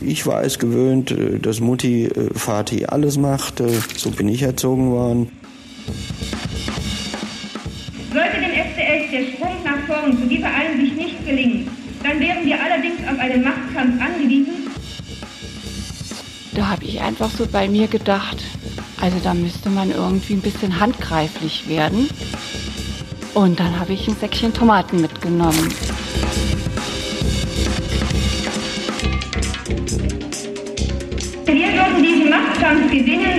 Ich war es gewöhnt, äh, dass Mutti, äh, Vati alles machte. So bin ich erzogen worden. Sollte dem SDS der Sprung nach vorn zu dieser Einsicht nicht gelingen, dann wären wir allerdings auf einen Machtkampf angewiesen. Da habe ich einfach so bei mir gedacht, also da müsste man irgendwie ein bisschen handgreiflich werden. Und dann habe ich ein Säckchen Tomaten mitgenommen.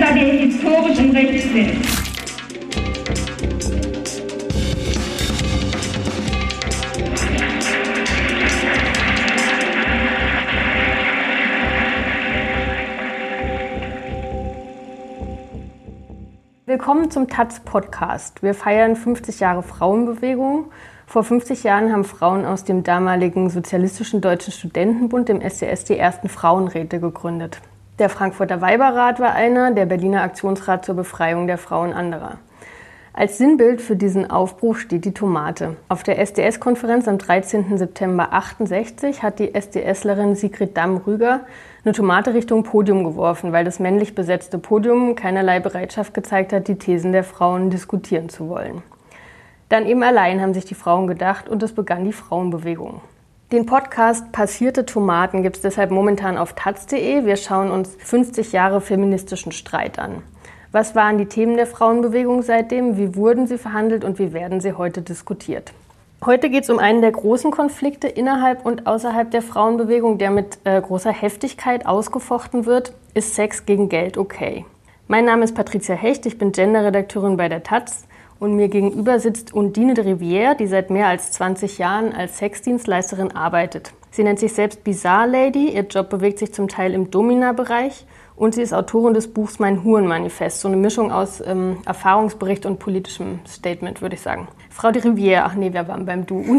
Machtkampf gewinnen, da wir historisch im Recht sind. Willkommen zum Taz Podcast. Wir feiern 50 Jahre Frauenbewegung. Vor 50 Jahren haben Frauen aus dem damaligen Sozialistischen Deutschen Studentenbund, dem SDS, die ersten Frauenräte gegründet. Der Frankfurter Weiberrat war einer, der Berliner Aktionsrat zur Befreiung der Frauen anderer. Als Sinnbild für diesen Aufbruch steht die Tomate. Auf der SDS-Konferenz am 13. September 68 hat die SDSlerin Sigrid Damm-Rüger eine Tomate Richtung Podium geworfen, weil das männlich besetzte Podium keinerlei Bereitschaft gezeigt hat, die Thesen der Frauen diskutieren zu wollen. Dann eben allein haben sich die Frauen gedacht und es begann die Frauenbewegung. Den Podcast Passierte Tomaten gibt es deshalb momentan auf taz.de. Wir schauen uns 50 Jahre feministischen Streit an. Was waren die Themen der Frauenbewegung seitdem? Wie wurden sie verhandelt und wie werden sie heute diskutiert? Heute geht es um einen der großen Konflikte innerhalb und außerhalb der Frauenbewegung, der mit äh, großer Heftigkeit ausgefochten wird. Ist Sex gegen Geld okay? Mein Name ist Patricia Hecht, ich bin Genderredakteurin bei der Taz und mir gegenüber sitzt Undine de Rivière, die seit mehr als 20 Jahren als Sexdienstleisterin arbeitet. Sie nennt sich selbst Bizarre Lady, ihr Job bewegt sich zum Teil im Domina-Bereich und sie ist Autorin des Buchs Mein Hurenmanifest, so eine Mischung aus ähm, Erfahrungsbericht und politischem Statement, würde ich sagen. Frau de Rivière, ach nee, wir waren beim Du.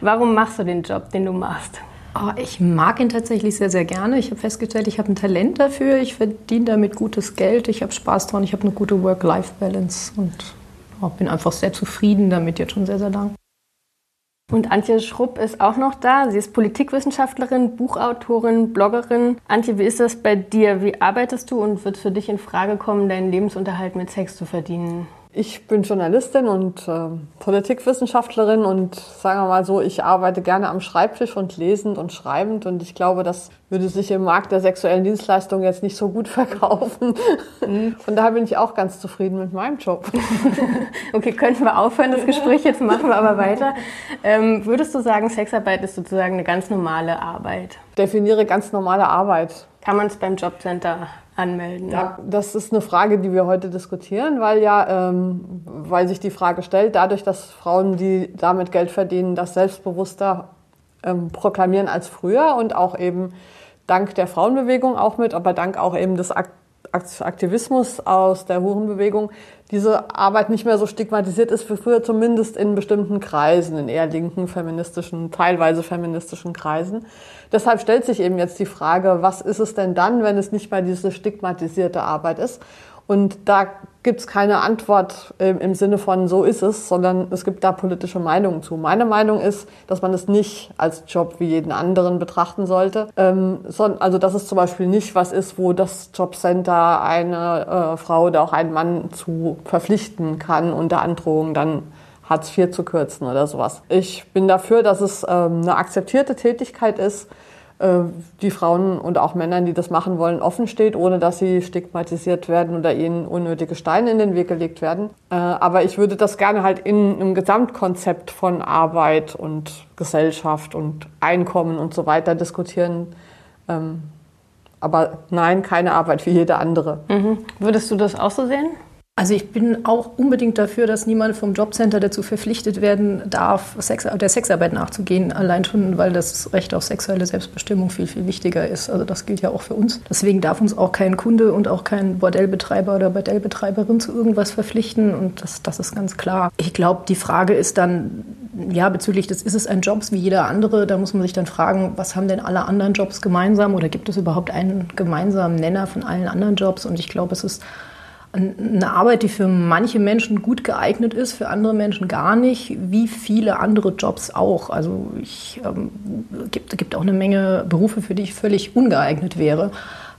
Warum machst du den Job, den du machst? Oh, ich mag ihn tatsächlich sehr, sehr gerne. Ich habe festgestellt, ich habe ein Talent dafür. Ich verdiene damit gutes Geld. Ich habe Spaß dran. Ich habe eine gute Work-Life-Balance und oh, bin einfach sehr zufrieden damit jetzt schon sehr, sehr lang. Und Antje Schrupp ist auch noch da. Sie ist Politikwissenschaftlerin, Buchautorin, Bloggerin. Antje, wie ist das bei dir? Wie arbeitest du und wird für dich in Frage kommen, deinen Lebensunterhalt mit Sex zu verdienen? Ich bin Journalistin und äh, Politikwissenschaftlerin und sagen wir mal so, ich arbeite gerne am Schreibtisch und lesend und schreibend und ich glaube, das würde sich im Markt der sexuellen Dienstleistungen jetzt nicht so gut verkaufen. Mhm. Von daher bin ich auch ganz zufrieden mit meinem Job. okay, könnten wir aufhören, das Gespräch, jetzt machen wir aber weiter. Ähm, würdest du sagen, Sexarbeit ist sozusagen eine ganz normale Arbeit? Definiere ganz normale Arbeit. Kann man es beim Jobcenter anmelden? Ja, das ist eine Frage, die wir heute diskutieren, weil ja, ähm, weil sich die Frage stellt, dadurch, dass Frauen, die damit Geld verdienen, das selbstbewusster ähm, proklamieren als früher und auch eben dank der Frauenbewegung auch mit, aber dank auch eben des Aktivismus aus der Hurenbewegung diese Arbeit nicht mehr so stigmatisiert ist wie früher, zumindest in bestimmten Kreisen, in eher linken feministischen, teilweise feministischen Kreisen. Deshalb stellt sich eben jetzt die Frage, was ist es denn dann, wenn es nicht mehr diese stigmatisierte Arbeit ist? Und da gibt es keine Antwort im Sinne von so ist es, sondern es gibt da politische Meinungen zu. Meine Meinung ist, dass man es nicht als Job wie jeden anderen betrachten sollte. Ähm, also dass es zum Beispiel nicht was ist, wo das Jobcenter eine äh, Frau oder auch einen Mann zu verpflichten kann, unter Androhung dann Hartz IV zu kürzen oder sowas. Ich bin dafür, dass es ähm, eine akzeptierte Tätigkeit ist, die Frauen und auch Männern, die das machen wollen, offen steht, ohne dass sie stigmatisiert werden oder ihnen unnötige Steine in den Weg gelegt werden. Äh, aber ich würde das gerne halt in einem Gesamtkonzept von Arbeit und Gesellschaft und Einkommen und so weiter diskutieren. Ähm, aber nein, keine Arbeit wie jede andere. Mhm. Würdest du das auch so sehen? Also ich bin auch unbedingt dafür, dass niemand vom Jobcenter dazu verpflichtet werden darf, Sex, der Sexarbeit nachzugehen, allein schon, weil das Recht auf sexuelle Selbstbestimmung viel, viel wichtiger ist. Also das gilt ja auch für uns. Deswegen darf uns auch kein Kunde und auch kein Bordellbetreiber oder Bordellbetreiberin zu irgendwas verpflichten und das, das ist ganz klar. Ich glaube, die Frage ist dann, ja, bezüglich des, ist es ein Job wie jeder andere? Da muss man sich dann fragen, was haben denn alle anderen Jobs gemeinsam oder gibt es überhaupt einen gemeinsamen Nenner von allen anderen Jobs? Und ich glaube, es ist eine Arbeit, die für manche Menschen gut geeignet ist, für andere Menschen gar nicht, wie viele andere Jobs auch. Also ich ähm, gibt, gibt auch eine Menge Berufe, für die ich völlig ungeeignet wäre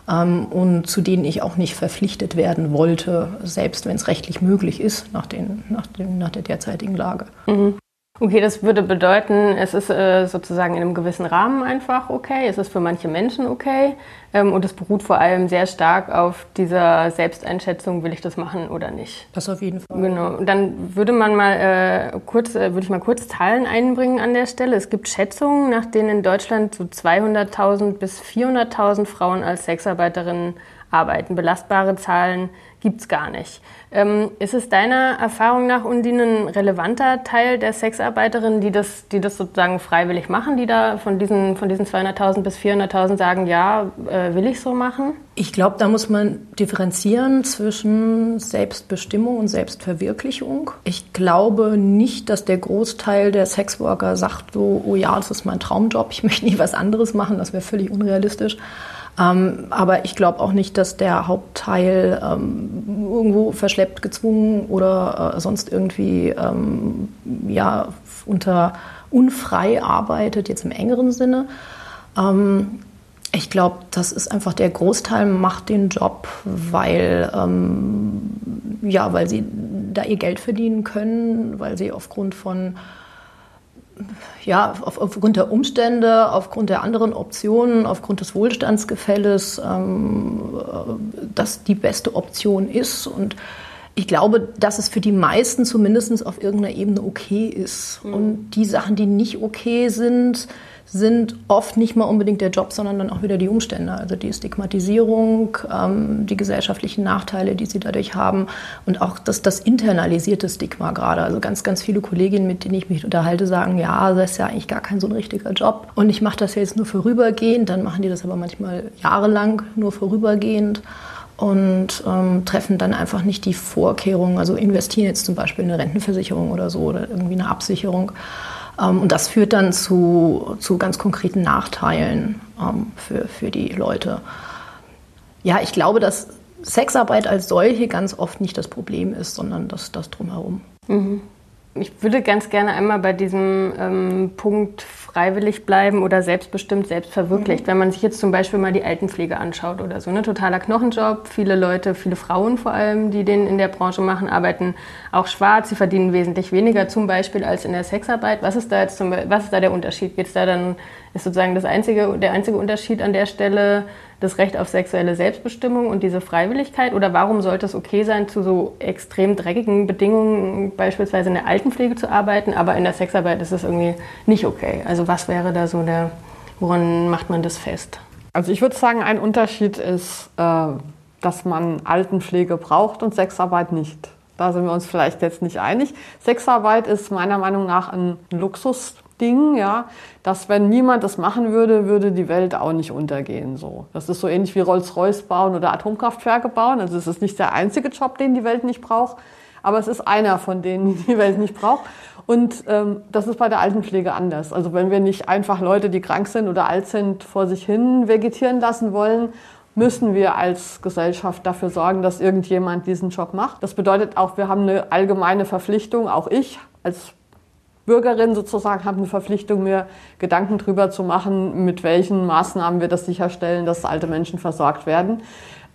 ähm, und zu denen ich auch nicht verpflichtet werden wollte, selbst wenn es rechtlich möglich ist nach, den, nach, den, nach der derzeitigen Lage. Mhm. Okay, das würde bedeuten, es ist äh, sozusagen in einem gewissen Rahmen einfach okay, es ist für manche Menschen okay ähm, und es beruht vor allem sehr stark auf dieser Selbsteinschätzung, will ich das machen oder nicht. Das auf jeden Fall. Genau. Und dann würde man mal äh, kurz, äh, würde ich mal kurz Zahlen einbringen an der Stelle. Es gibt Schätzungen, nach denen in Deutschland so 200.000 bis 400.000 Frauen als Sexarbeiterinnen arbeiten. Belastbare Zahlen gibt es gar nicht. Ähm, ist es deiner Erfahrung nach, Undine, ein relevanter Teil der Sexarbeiterinnen, die das, die das sozusagen freiwillig machen, die da von diesen, von diesen 200.000 bis 400.000 sagen, ja, äh, will ich so machen? Ich glaube, da muss man differenzieren zwischen Selbstbestimmung und Selbstverwirklichung. Ich glaube nicht, dass der Großteil der Sexworker sagt so, oh ja, das ist mein Traumjob, ich möchte nie was anderes machen, das wäre völlig unrealistisch. Ähm, aber ich glaube auch nicht, dass der Hauptteil ähm, irgendwo verschleppt, gezwungen oder äh, sonst irgendwie ähm, ja, unter unfrei arbeitet, jetzt im engeren Sinne. Ähm, ich glaube, das ist einfach der Großteil macht den Job, weil, ähm, ja, weil sie da ihr Geld verdienen können, weil sie aufgrund von ja, auf, aufgrund der Umstände, aufgrund der anderen Optionen, aufgrund des Wohlstandsgefälles, ähm, das die beste Option ist. Und ich glaube, dass es für die meisten zumindest auf irgendeiner Ebene okay ist. Mhm. Und die Sachen, die nicht okay sind, sind oft nicht mal unbedingt der Job, sondern dann auch wieder die Umstände. Also die Stigmatisierung, ähm, die gesellschaftlichen Nachteile, die sie dadurch haben und auch das, das internalisierte Stigma gerade. Also ganz, ganz viele Kolleginnen, mit denen ich mich unterhalte, sagen, ja, das ist ja eigentlich gar kein so ein richtiger Job. Und ich mache das jetzt nur vorübergehend, dann machen die das aber manchmal jahrelang nur vorübergehend und ähm, treffen dann einfach nicht die Vorkehrungen, also investieren jetzt zum Beispiel in eine Rentenversicherung oder so oder irgendwie eine Absicherung. Ähm, und das führt dann zu, zu ganz konkreten Nachteilen ähm, für, für die Leute. Ja, ich glaube, dass Sexarbeit als solche ganz oft nicht das Problem ist, sondern das, das drumherum. Mhm. Ich würde ganz gerne einmal bei diesem ähm, Punkt freiwillig bleiben oder selbstbestimmt, selbstverwirklicht. Mhm. Wenn man sich jetzt zum Beispiel mal die Altenpflege anschaut oder so, ne? totaler Knochenjob. Viele Leute, viele Frauen vor allem, die den in der Branche machen, arbeiten auch schwarz. Sie verdienen wesentlich weniger zum Beispiel als in der Sexarbeit. Was ist da jetzt zum, was ist da der Unterschied? Geht's da dann ist sozusagen das einzige, der einzige Unterschied an der Stelle das Recht auf sexuelle Selbstbestimmung und diese Freiwilligkeit? Oder warum sollte es okay sein, zu so extrem dreckigen Bedingungen beispielsweise in der Altenpflege zu arbeiten, aber in der Sexarbeit ist es irgendwie nicht okay? Also was wäre da so der, woran macht man das fest? Also ich würde sagen, ein Unterschied ist, äh, dass man Altenpflege braucht und Sexarbeit nicht. Da sind wir uns vielleicht jetzt nicht einig. Sexarbeit ist meiner Meinung nach ein Luxus Ding, ja, dass wenn niemand das machen würde, würde die Welt auch nicht untergehen. So. Das ist so ähnlich wie Rolls-Royce bauen oder Atomkraftwerke bauen. Also es ist nicht der einzige Job, den die Welt nicht braucht, aber es ist einer von denen, die die Welt nicht braucht. Und ähm, das ist bei der Altenpflege anders. Also wenn wir nicht einfach Leute, die krank sind oder alt sind, vor sich hin vegetieren lassen wollen, müssen wir als Gesellschaft dafür sorgen, dass irgendjemand diesen Job macht. Das bedeutet auch, wir haben eine allgemeine Verpflichtung, auch ich als Bürgerin sozusagen habe eine Verpflichtung, mir Gedanken darüber zu machen, mit welchen Maßnahmen wir das sicherstellen, dass alte Menschen versorgt werden.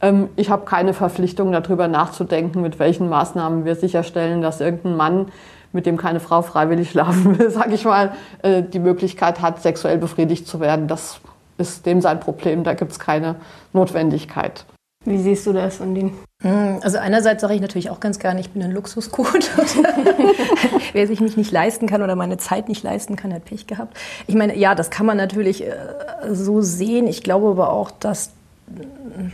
Ähm, ich habe keine Verpflichtung, darüber nachzudenken, mit welchen Maßnahmen wir sicherstellen, dass irgendein Mann, mit dem keine Frau freiwillig schlafen will, sage ich mal, äh, die Möglichkeit hat, sexuell befriedigt zu werden. Das ist dem sein Problem. Da gibt es keine Notwendigkeit. Wie siehst du das, Undine? Hm, also einerseits sage ich natürlich auch ganz gerne, ich bin ein Luxusgut. Wer sich mich nicht leisten kann oder meine Zeit nicht leisten kann, hat Pech gehabt. Ich meine, ja, das kann man natürlich äh, so sehen. Ich glaube aber auch, dass äh,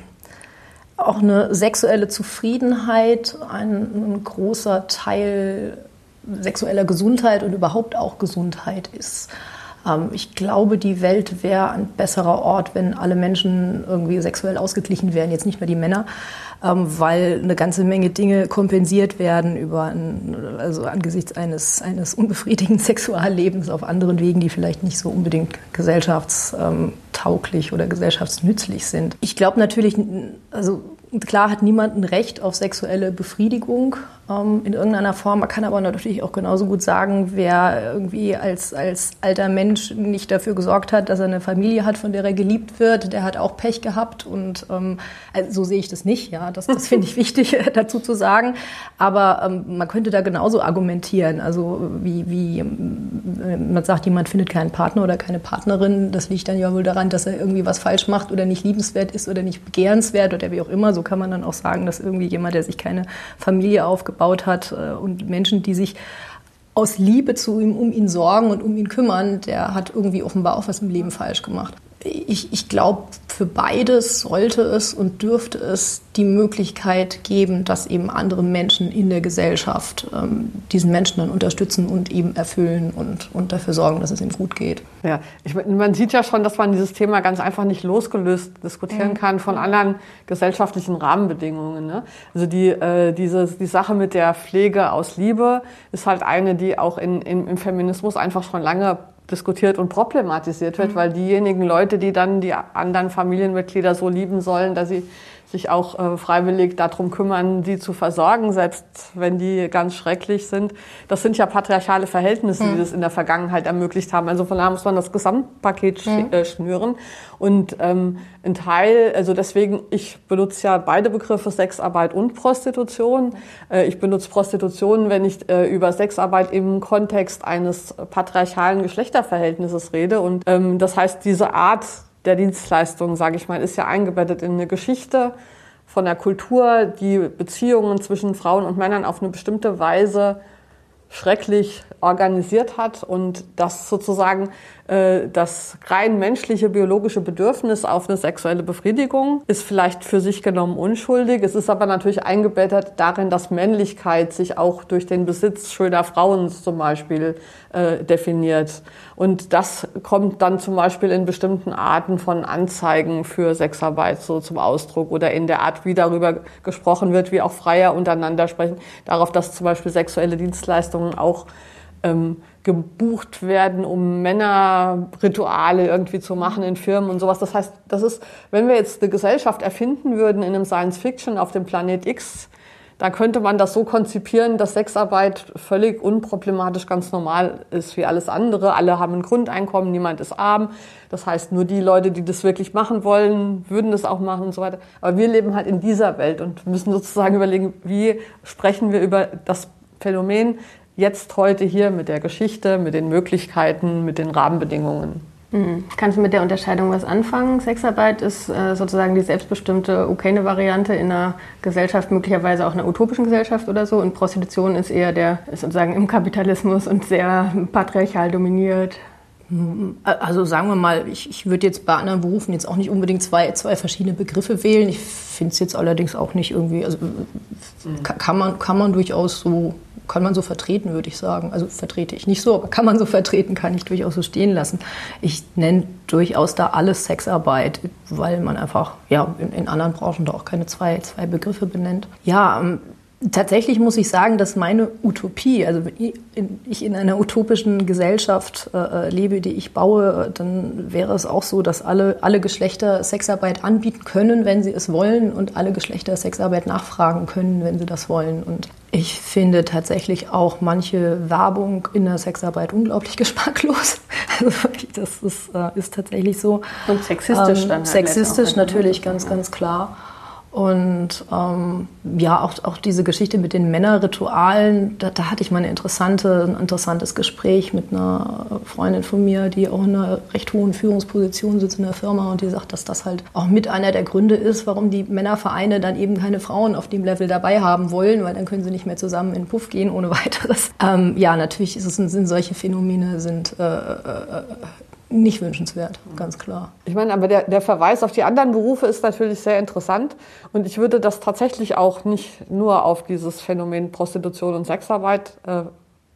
auch eine sexuelle Zufriedenheit ein, ein großer Teil sexueller Gesundheit und überhaupt auch Gesundheit ist. Ähm, ich glaube, die Welt wäre ein besserer Ort, wenn alle Menschen irgendwie sexuell ausgeglichen wären, jetzt nicht mehr die Männer. Ähm, weil eine ganze Menge Dinge kompensiert werden über ein, also angesichts eines, eines unbefriedigenden Sexuallebens auf anderen Wegen, die vielleicht nicht so unbedingt gesellschaftstauglich oder gesellschaftsnützlich sind. Ich glaube natürlich, also klar hat niemand ein Recht auf sexuelle Befriedigung ähm, in irgendeiner Form. Man kann aber natürlich auch genauso gut sagen, wer irgendwie als, als alter Mensch nicht dafür gesorgt hat, dass er eine Familie hat, von der er geliebt wird, der hat auch Pech gehabt. Und ähm, also so sehe ich das nicht. Ja, das, das finde ich wichtig dazu zu sagen. Aber ähm, man könnte da genauso argumentieren. Also wie, wie ähm, man sagt, jemand findet keinen Partner oder keine Partnerin, das liegt dann ja wohl daran, dass er irgendwie was falsch macht oder nicht liebenswert ist oder nicht begehrenswert oder wie auch immer. So kann man dann auch sagen, dass irgendwie jemand, der sich keine Familie aufgebaut aufgebaut hat äh, und Menschen, die sich aus Liebe zu ihm, um ihn sorgen und um ihn kümmern, der hat irgendwie offenbar auch was im Leben falsch gemacht ich, ich glaube, für beides sollte es und dürfte es die Möglichkeit geben, dass eben andere Menschen in der Gesellschaft ähm, diesen Menschen dann unterstützen und ihm erfüllen und, und dafür sorgen, dass es ihm gut geht. Ja, ich, man sieht ja schon, dass man dieses Thema ganz einfach nicht losgelöst diskutieren mhm. kann von anderen gesellschaftlichen Rahmenbedingungen. Ne? Also die, äh, diese, die Sache mit der Pflege aus Liebe ist halt eine, die auch in, in, im Feminismus einfach schon lange diskutiert und problematisiert wird, mhm. weil diejenigen Leute, die dann die anderen Familienmitglieder so lieben sollen, dass sie sich auch äh, freiwillig darum kümmern, die zu versorgen, selbst wenn die ganz schrecklich sind. Das sind ja patriarchale Verhältnisse, mhm. die das in der Vergangenheit ermöglicht haben. Also von daher muss man das Gesamtpaket sch mhm. äh, schnüren. Und ähm, ein Teil, also deswegen, ich benutze ja beide Begriffe Sexarbeit und Prostitution. Äh, ich benutze Prostitution, wenn ich äh, über Sexarbeit im Kontext eines patriarchalen Geschlechterverhältnisses rede. Und ähm, das heißt, diese Art der Dienstleistung, sage ich mal, ist ja eingebettet in eine Geschichte von der Kultur, die Beziehungen zwischen Frauen und Männern auf eine bestimmte Weise schrecklich organisiert hat und das sozusagen äh, das rein menschliche biologische Bedürfnis auf eine sexuelle Befriedigung ist vielleicht für sich genommen unschuldig. Es ist aber natürlich eingebettet darin, dass Männlichkeit sich auch durch den Besitz schöner Frauen zum Beispiel äh, definiert. Und das kommt dann zum Beispiel in bestimmten Arten von Anzeigen für Sexarbeit so zum Ausdruck oder in der Art, wie darüber gesprochen wird, wie auch Freier untereinander sprechen, darauf, dass zum Beispiel sexuelle Dienstleistungen auch ähm, gebucht werden, um Männerrituale irgendwie zu machen in Firmen und sowas. Das heißt, das ist, wenn wir jetzt eine Gesellschaft erfinden würden in einem Science Fiction auf dem Planet X, da könnte man das so konzipieren, dass Sexarbeit völlig unproblematisch ganz normal ist wie alles andere. Alle haben ein Grundeinkommen, niemand ist arm. Das heißt, nur die Leute, die das wirklich machen wollen, würden das auch machen und so weiter. Aber wir leben halt in dieser Welt und müssen sozusagen überlegen, wie sprechen wir über das Phänomen jetzt heute hier mit der Geschichte, mit den Möglichkeiten, mit den Rahmenbedingungen. Mhm. Kannst du mit der Unterscheidung was anfangen? Sexarbeit ist äh, sozusagen die selbstbestimmte, okaye Variante in einer Gesellschaft, möglicherweise auch einer utopischen Gesellschaft oder so. Und Prostitution ist eher der, ist sozusagen im Kapitalismus und sehr patriarchal dominiert. Also sagen wir mal, ich, ich würde jetzt bei anderen Berufen jetzt auch nicht unbedingt zwei, zwei verschiedene Begriffe wählen. Ich finde es jetzt allerdings auch nicht irgendwie, also mhm. kann, man, kann man durchaus so kann man so vertreten, würde ich sagen. Also vertrete ich nicht so, aber kann man so vertreten, kann ich durchaus so stehen lassen. Ich nenne durchaus da alles Sexarbeit, weil man einfach ja in, in anderen Branchen da auch keine zwei, zwei Begriffe benennt. Ja, ähm, Tatsächlich muss ich sagen, dass meine Utopie, also wenn ich in einer utopischen Gesellschaft äh, lebe, die ich baue, dann wäre es auch so, dass alle, alle Geschlechter Sexarbeit anbieten können, wenn sie es wollen, und alle Geschlechter Sexarbeit nachfragen können, wenn sie das wollen. Und ich finde tatsächlich auch manche Werbung in der Sexarbeit unglaublich geschmacklos. Also das ist, äh, ist tatsächlich so. Und sexistisch ähm, dann. Halt sexistisch natürlich, ganz, ganz klar. Und ähm, ja, auch, auch diese Geschichte mit den Männerritualen, da, da hatte ich mal eine interessante, ein interessantes Gespräch mit einer Freundin von mir, die auch in einer recht hohen Führungsposition sitzt in der Firma und die sagt, dass das halt auch mit einer der Gründe ist, warum die Männervereine dann eben keine Frauen auf dem Level dabei haben wollen, weil dann können sie nicht mehr zusammen in den Puff gehen ohne weiteres. Ähm, ja, natürlich ist es, sind solche Phänomene sind äh, äh, nicht wünschenswert, ganz klar. Ich meine, aber der, der Verweis auf die anderen Berufe ist natürlich sehr interessant und ich würde das tatsächlich auch nicht nur auf dieses Phänomen Prostitution und Sexarbeit äh,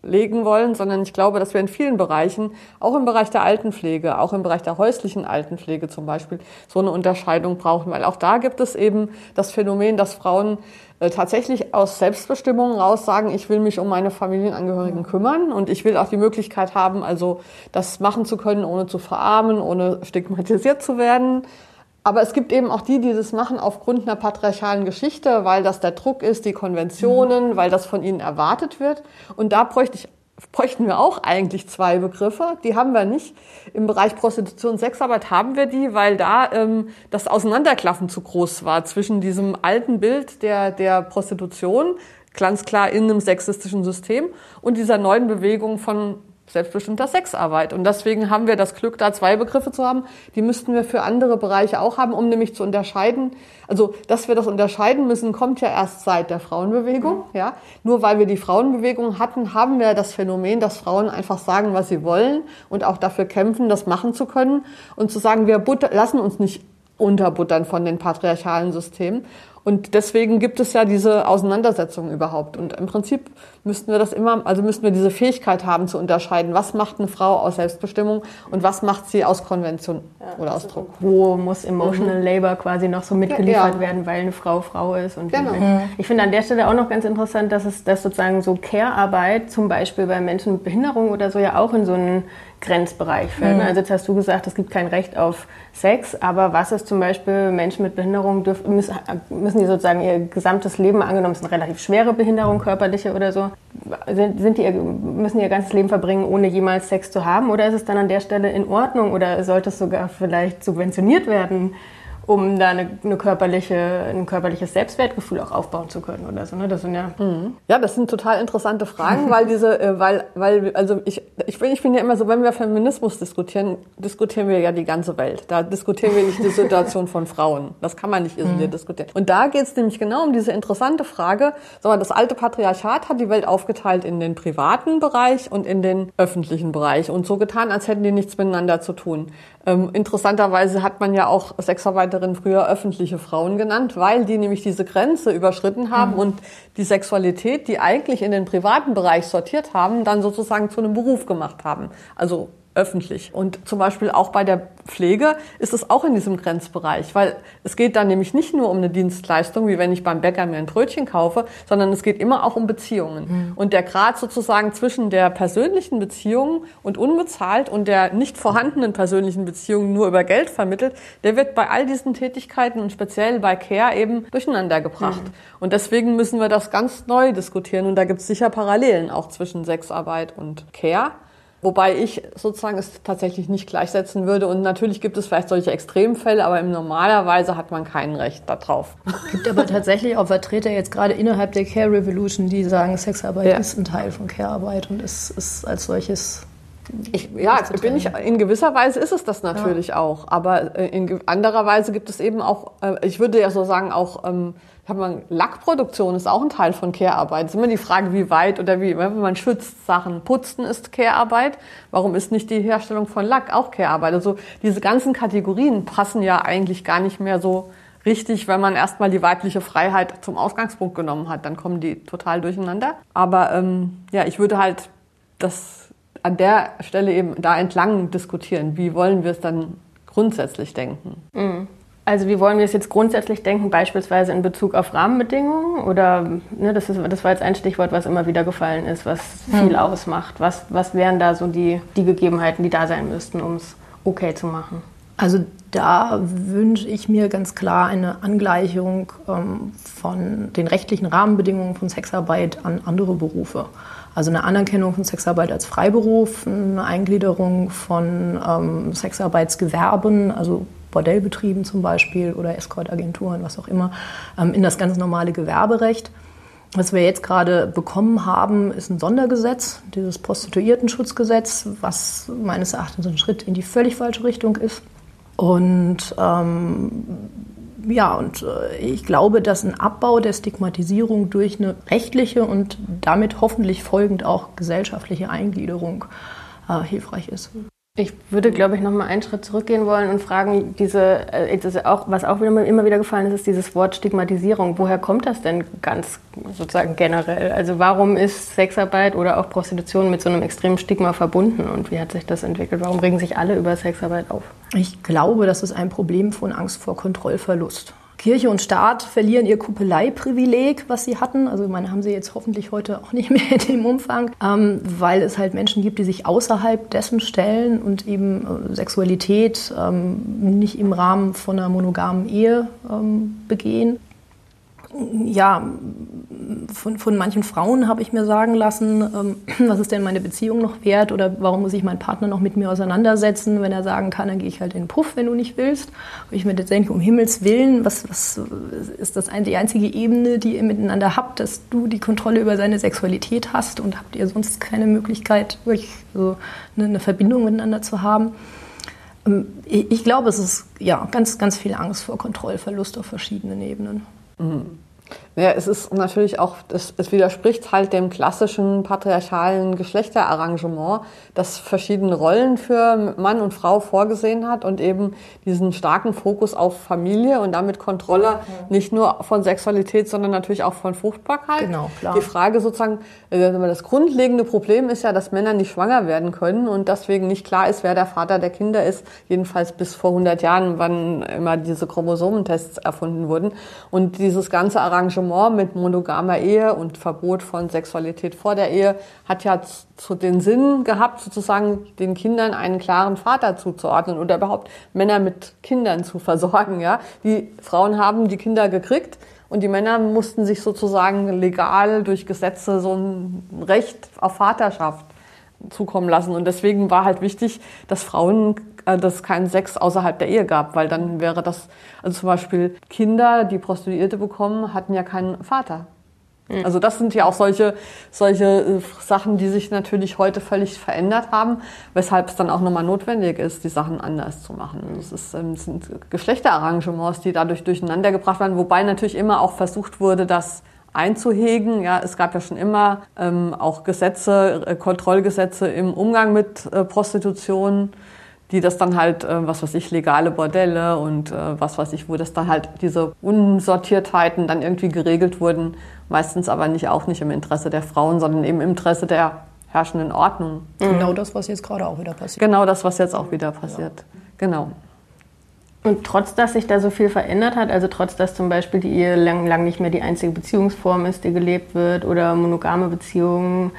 legen wollen, sondern ich glaube, dass wir in vielen Bereichen, auch im Bereich der Altenpflege, auch im Bereich der häuslichen Altenpflege zum Beispiel, so eine Unterscheidung brauchen, weil auch da gibt es eben das Phänomen, dass Frauen tatsächlich aus Selbstbestimmung raus sagen, ich will mich um meine Familienangehörigen kümmern und ich will auch die Möglichkeit haben, also das machen zu können, ohne zu verarmen, ohne stigmatisiert zu werden. Aber es gibt eben auch die, die das machen aufgrund einer patriarchalen Geschichte, weil das der Druck ist, die Konventionen, mhm. weil das von ihnen erwartet wird. Und da bräuchte ich, bräuchten wir auch eigentlich zwei Begriffe. Die haben wir nicht. Im Bereich Prostitution und Sexarbeit haben wir die, weil da ähm, das Auseinanderklaffen zu groß war zwischen diesem alten Bild der, der Prostitution, ganz klar in einem sexistischen System, und dieser neuen Bewegung von selbstbestimmter Sexarbeit. Und deswegen haben wir das Glück, da zwei Begriffe zu haben. Die müssten wir für andere Bereiche auch haben, um nämlich zu unterscheiden. Also, dass wir das unterscheiden müssen, kommt ja erst seit der Frauenbewegung. Ja, nur weil wir die Frauenbewegung hatten, haben wir das Phänomen, dass Frauen einfach sagen, was sie wollen und auch dafür kämpfen, das machen zu können und zu sagen, wir lassen uns nicht unterbuttern von den patriarchalen Systemen. Und deswegen gibt es ja diese Auseinandersetzung überhaupt. Und im Prinzip müssten wir das immer, also müssten wir diese Fähigkeit haben zu unterscheiden, was macht eine Frau aus Selbstbestimmung und was macht sie aus Konvention ja, oder aus Druck. Wo muss Emotional mhm. Labor quasi noch so mitgeliefert ja, werden, weil eine Frau Frau ist. Und genau. Ich finde an der Stelle auch noch ganz interessant, dass es dass sozusagen so Care-Arbeit zum Beispiel bei Menschen mit Behinderung oder so ja auch in so einen Grenzbereich fällt. Mhm. Also jetzt hast du gesagt, es gibt kein Recht auf Sex, aber was ist zum Beispiel Menschen mit Behinderung dürfen, müssen, müssen die sozusagen ihr gesamtes Leben angenommen, ist eine relativ schwere Behinderung, körperliche oder so, sind, sind die, müssen die ihr ganzes Leben verbringen, ohne jemals Sex zu haben? Oder ist es dann an der Stelle in Ordnung oder sollte es sogar vielleicht subventioniert werden? Um da eine, eine, körperliche, ein körperliches Selbstwertgefühl auch aufbauen zu können oder so. Ne? Das sind ja, mhm. ja, das sind total interessante Fragen, weil diese, äh, weil, weil, also ich, ich bin, ich bin ja immer so, wenn wir Feminismus diskutieren, diskutieren wir ja die ganze Welt. Da diskutieren wir nicht die Situation von Frauen. Das kann man nicht isoliert mhm. diskutieren. Und da geht es nämlich genau um diese interessante Frage. Mal, das alte Patriarchat hat die Welt aufgeteilt in den privaten Bereich und in den öffentlichen Bereich und so getan, als hätten die nichts miteinander zu tun. Ähm, interessanterweise hat man ja auch Sexarbeiterinnen früher öffentliche Frauen genannt, weil die nämlich diese Grenze überschritten haben mhm. und die Sexualität, die eigentlich in den privaten Bereich sortiert haben, dann sozusagen zu einem Beruf gemacht haben. Also öffentlich. Und zum Beispiel auch bei der Pflege ist es auch in diesem Grenzbereich, weil es geht dann nämlich nicht nur um eine Dienstleistung, wie wenn ich beim Bäcker mir ein Brötchen kaufe, sondern es geht immer auch um Beziehungen. Mhm. Und der Grad sozusagen zwischen der persönlichen Beziehung und unbezahlt und der nicht vorhandenen persönlichen Beziehung nur über Geld vermittelt, der wird bei all diesen Tätigkeiten und speziell bei Care eben durcheinander gebracht. Mhm. Und deswegen müssen wir das ganz neu diskutieren und da gibt es sicher Parallelen auch zwischen Sexarbeit und Care. Wobei ich sozusagen es tatsächlich nicht gleichsetzen würde. Und natürlich gibt es vielleicht solche Extremfälle, aber im normalerweise hat man kein Recht darauf. Es gibt aber tatsächlich auch Vertreter jetzt gerade innerhalb der Care Revolution, die sagen, Sexarbeit ja. ist ein Teil von Care-Arbeit und ist, ist als solches ich, ja, bin ich, in gewisser Weise ist es das natürlich ja. auch. Aber äh, in anderer Weise gibt es eben auch, äh, ich würde ja so sagen, auch ähm, man Lackproduktion ist auch ein Teil von Care-Arbeit. Es ist immer die Frage, wie weit oder wie, wenn man schützt Sachen. Putzen ist Care-Arbeit. Warum ist nicht die Herstellung von Lack auch Care-Arbeit? Also diese ganzen Kategorien passen ja eigentlich gar nicht mehr so richtig, wenn man erstmal die weibliche Freiheit zum Ausgangspunkt genommen hat. Dann kommen die total durcheinander. Aber ähm, ja, ich würde halt das an der Stelle eben da entlang diskutieren. Wie wollen wir es dann grundsätzlich denken? Mhm. Also wie wollen wir es jetzt grundsätzlich denken, beispielsweise in Bezug auf Rahmenbedingungen? Oder ne, das, ist, das war jetzt ein Stichwort, was immer wieder gefallen ist, was viel hm. ausmacht. Was, was wären da so die, die Gegebenheiten, die da sein müssten, um es okay zu machen? Also da wünsche ich mir ganz klar eine Angleichung ähm, von den rechtlichen Rahmenbedingungen von Sexarbeit an andere Berufe. Also eine Anerkennung von Sexarbeit als Freiberuf, eine Eingliederung von ähm, Sexarbeitsgewerben, also Bordellbetrieben zum Beispiel oder Escortagenturen, was auch immer, ähm, in das ganz normale Gewerberecht. Was wir jetzt gerade bekommen haben, ist ein Sondergesetz, dieses Prostituiertenschutzgesetz, was meines Erachtens ein Schritt in die völlig falsche Richtung ist. Und ähm, ja, und äh, ich glaube, dass ein Abbau der Stigmatisierung durch eine rechtliche und damit hoffentlich folgend auch gesellschaftliche Eingliederung äh, hilfreich ist. Ich würde, glaube ich, noch mal einen Schritt zurückgehen wollen und fragen, diese, äh, auch, was auch wieder, immer wieder gefallen ist, ist dieses Wort Stigmatisierung. Woher kommt das denn ganz sozusagen generell? Also warum ist Sexarbeit oder auch Prostitution mit so einem extremen Stigma verbunden und wie hat sich das entwickelt? Warum regen sich alle über Sexarbeit auf? Ich glaube, das ist ein Problem von Angst vor Kontrollverlust. Kirche und Staat verlieren ihr Kupeleiprivileg, was sie hatten. Also, ich meine, haben sie jetzt hoffentlich heute auch nicht mehr in dem Umfang, ähm, weil es halt Menschen gibt, die sich außerhalb dessen stellen und eben äh, Sexualität ähm, nicht im Rahmen von einer monogamen Ehe ähm, begehen ja, von, von manchen Frauen habe ich mir sagen lassen, ähm, was ist denn meine Beziehung noch wert oder warum muss ich meinen Partner noch mit mir auseinandersetzen, wenn er sagen kann, dann gehe ich halt in den Puff, wenn du nicht willst. Und ich mir jetzt denke, um Himmels Willen, was, was ist das die einzige Ebene, die ihr miteinander habt, dass du die Kontrolle über seine Sexualität hast und habt ihr sonst keine Möglichkeit, wirklich so eine, eine Verbindung miteinander zu haben? Ähm, ich, ich glaube, es ist ja ganz, ganz viel Angst vor Kontrollverlust auf verschiedenen Ebenen. Mhm. Ja, es ist natürlich auch, es, es, widerspricht halt dem klassischen patriarchalen Geschlechterarrangement, das verschiedene Rollen für Mann und Frau vorgesehen hat und eben diesen starken Fokus auf Familie und damit Kontrolle ja. nicht nur von Sexualität, sondern natürlich auch von Fruchtbarkeit. Genau, klar. Die Frage sozusagen, äh, das grundlegende Problem ist ja, dass Männer nicht schwanger werden können und deswegen nicht klar ist, wer der Vater der Kinder ist, jedenfalls bis vor 100 Jahren, wann immer diese Chromosomentests erfunden wurden. Und dieses ganze Arrangement Engagement mit monogamer Ehe und Verbot von Sexualität vor der Ehe hat ja zu den Sinn gehabt, sozusagen den Kindern einen klaren Vater zuzuordnen oder überhaupt Männer mit Kindern zu versorgen. Ja, die Frauen haben die Kinder gekriegt und die Männer mussten sich sozusagen legal durch Gesetze so ein Recht auf Vaterschaft zukommen lassen. Und deswegen war halt wichtig, dass Frauen dass es keinen Sex außerhalb der Ehe gab, weil dann wäre das, also zum Beispiel Kinder, die Prostituierte bekommen, hatten ja keinen Vater. Mhm. Also das sind ja auch solche, solche äh, Sachen, die sich natürlich heute völlig verändert haben, weshalb es dann auch nochmal notwendig ist, die Sachen anders zu machen. Das, ist, das ähm, sind Geschlechterarrangements, die dadurch durcheinander gebracht werden, wobei natürlich immer auch versucht wurde, das einzuhegen. Ja, es gab ja schon immer ähm, auch Gesetze, äh, Kontrollgesetze im Umgang mit äh, Prostitution die das dann halt, äh, was weiß ich, legale Bordelle und äh, was weiß ich, wo das dann halt diese Unsortiertheiten dann irgendwie geregelt wurden, meistens aber nicht auch nicht im Interesse der Frauen, sondern eben im Interesse der herrschenden Ordnung. Genau das, was jetzt gerade auch wieder passiert. Genau das, was jetzt auch wieder passiert. Ja. Genau. Und trotz, dass sich da so viel verändert hat, also trotz, dass zum Beispiel die Ehe lang, lang nicht mehr die einzige Beziehungsform ist, die gelebt wird, oder monogame Beziehungen,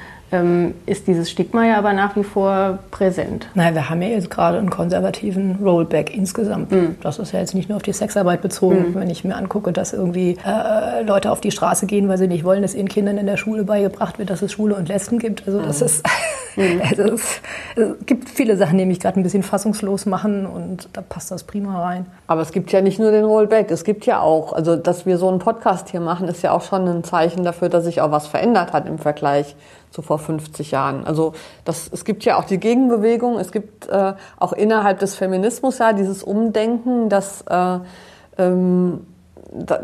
ist dieses Stigma ja aber nach wie vor präsent. Nein, wir haben ja jetzt gerade einen konservativen Rollback insgesamt. Mhm. Das ist ja jetzt nicht nur auf die Sexarbeit bezogen. Mhm. Wenn ich mir angucke, dass irgendwie äh, Leute auf die Straße gehen, weil sie nicht wollen, dass ihren Kindern in der Schule beigebracht wird, dass es Schwule und Lesben gibt. Also das mhm. ist, mhm. also es, es, gibt viele Sachen, die mich gerade ein bisschen fassungslos machen und da passt das prima rein. Aber es gibt ja nicht nur den Rollback, es gibt ja auch, also dass wir so einen Podcast hier machen, ist ja auch schon ein Zeichen dafür, dass sich auch was verändert hat im Vergleich so vor 50 Jahren. Also das, es gibt ja auch die Gegenbewegung, es gibt äh, auch innerhalb des Feminismus ja dieses Umdenken, dass äh, ähm, da,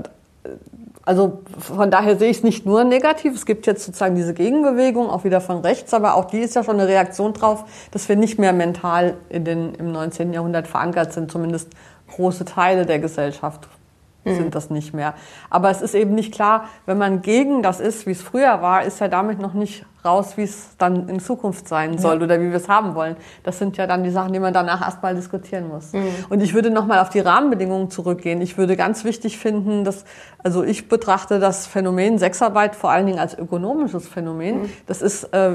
also von daher sehe ich es nicht nur negativ. Es gibt jetzt sozusagen diese Gegenbewegung, auch wieder von rechts, aber auch die ist ja schon eine Reaktion drauf, dass wir nicht mehr mental in den, im 19. Jahrhundert verankert sind, zumindest große Teile der Gesellschaft sind mhm. das nicht mehr. Aber es ist eben nicht klar, wenn man gegen das ist, wie es früher war, ist ja damit noch nicht raus, wie es dann in Zukunft sein soll ja. oder wie wir es haben wollen. Das sind ja dann die Sachen, die man danach erstmal diskutieren muss. Mhm. Und ich würde nochmal auf die Rahmenbedingungen zurückgehen. Ich würde ganz wichtig finden, dass, also ich betrachte das Phänomen Sexarbeit vor allen Dingen als ökonomisches Phänomen. Mhm. Das ist äh,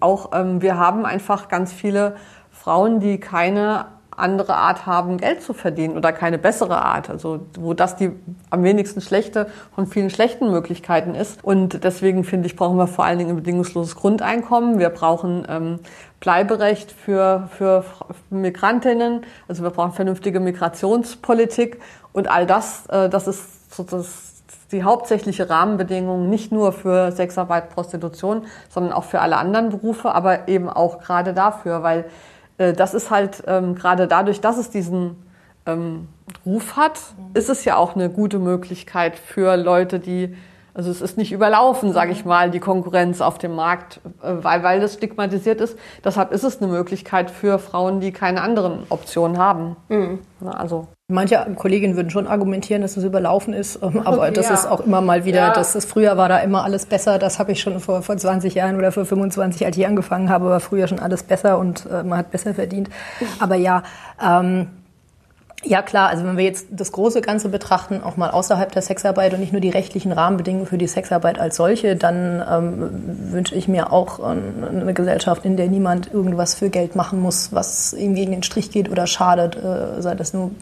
auch, ähm, wir haben einfach ganz viele Frauen, die keine andere Art haben, Geld zu verdienen oder keine bessere Art. Also wo das die am wenigsten schlechte von vielen schlechten Möglichkeiten ist. Und deswegen finde ich, brauchen wir vor allen Dingen ein bedingungsloses Grundeinkommen. Wir brauchen ähm, Bleiberecht für, für Migrantinnen. Also wir brauchen vernünftige Migrationspolitik. Und all das, äh, das ist sozusagen die hauptsächliche Rahmenbedingung nicht nur für Sexarbeit, Prostitution, sondern auch für alle anderen Berufe, aber eben auch gerade dafür, weil äh, das ist halt ähm, gerade dadurch, dass es diesen ähm, Ruf hat, ist es ja auch eine gute Möglichkeit für Leute, die Also es ist nicht überlaufen, sage ich mal, die Konkurrenz auf dem Markt, äh, weil, weil das stigmatisiert ist. Deshalb ist es eine Möglichkeit für Frauen, die keine anderen Optionen haben. Mhm. Also Manche Kolleginnen würden schon argumentieren, dass es überlaufen ist, ähm, aber das ja. ist auch immer mal wieder, ja. das ist, früher war da immer alles besser, das habe ich schon vor, vor 20 Jahren oder vor 25, als ich angefangen habe, war früher schon alles besser und äh, man hat besser verdient. Aber ja, ähm, ja klar, also wenn wir jetzt das große Ganze betrachten, auch mal außerhalb der Sexarbeit und nicht nur die rechtlichen Rahmenbedingungen für die Sexarbeit als solche, dann ähm, wünsche ich mir auch eine Gesellschaft, in der niemand irgendwas für Geld machen muss, was ihm gegen den Strich geht oder schadet, äh, sei das nur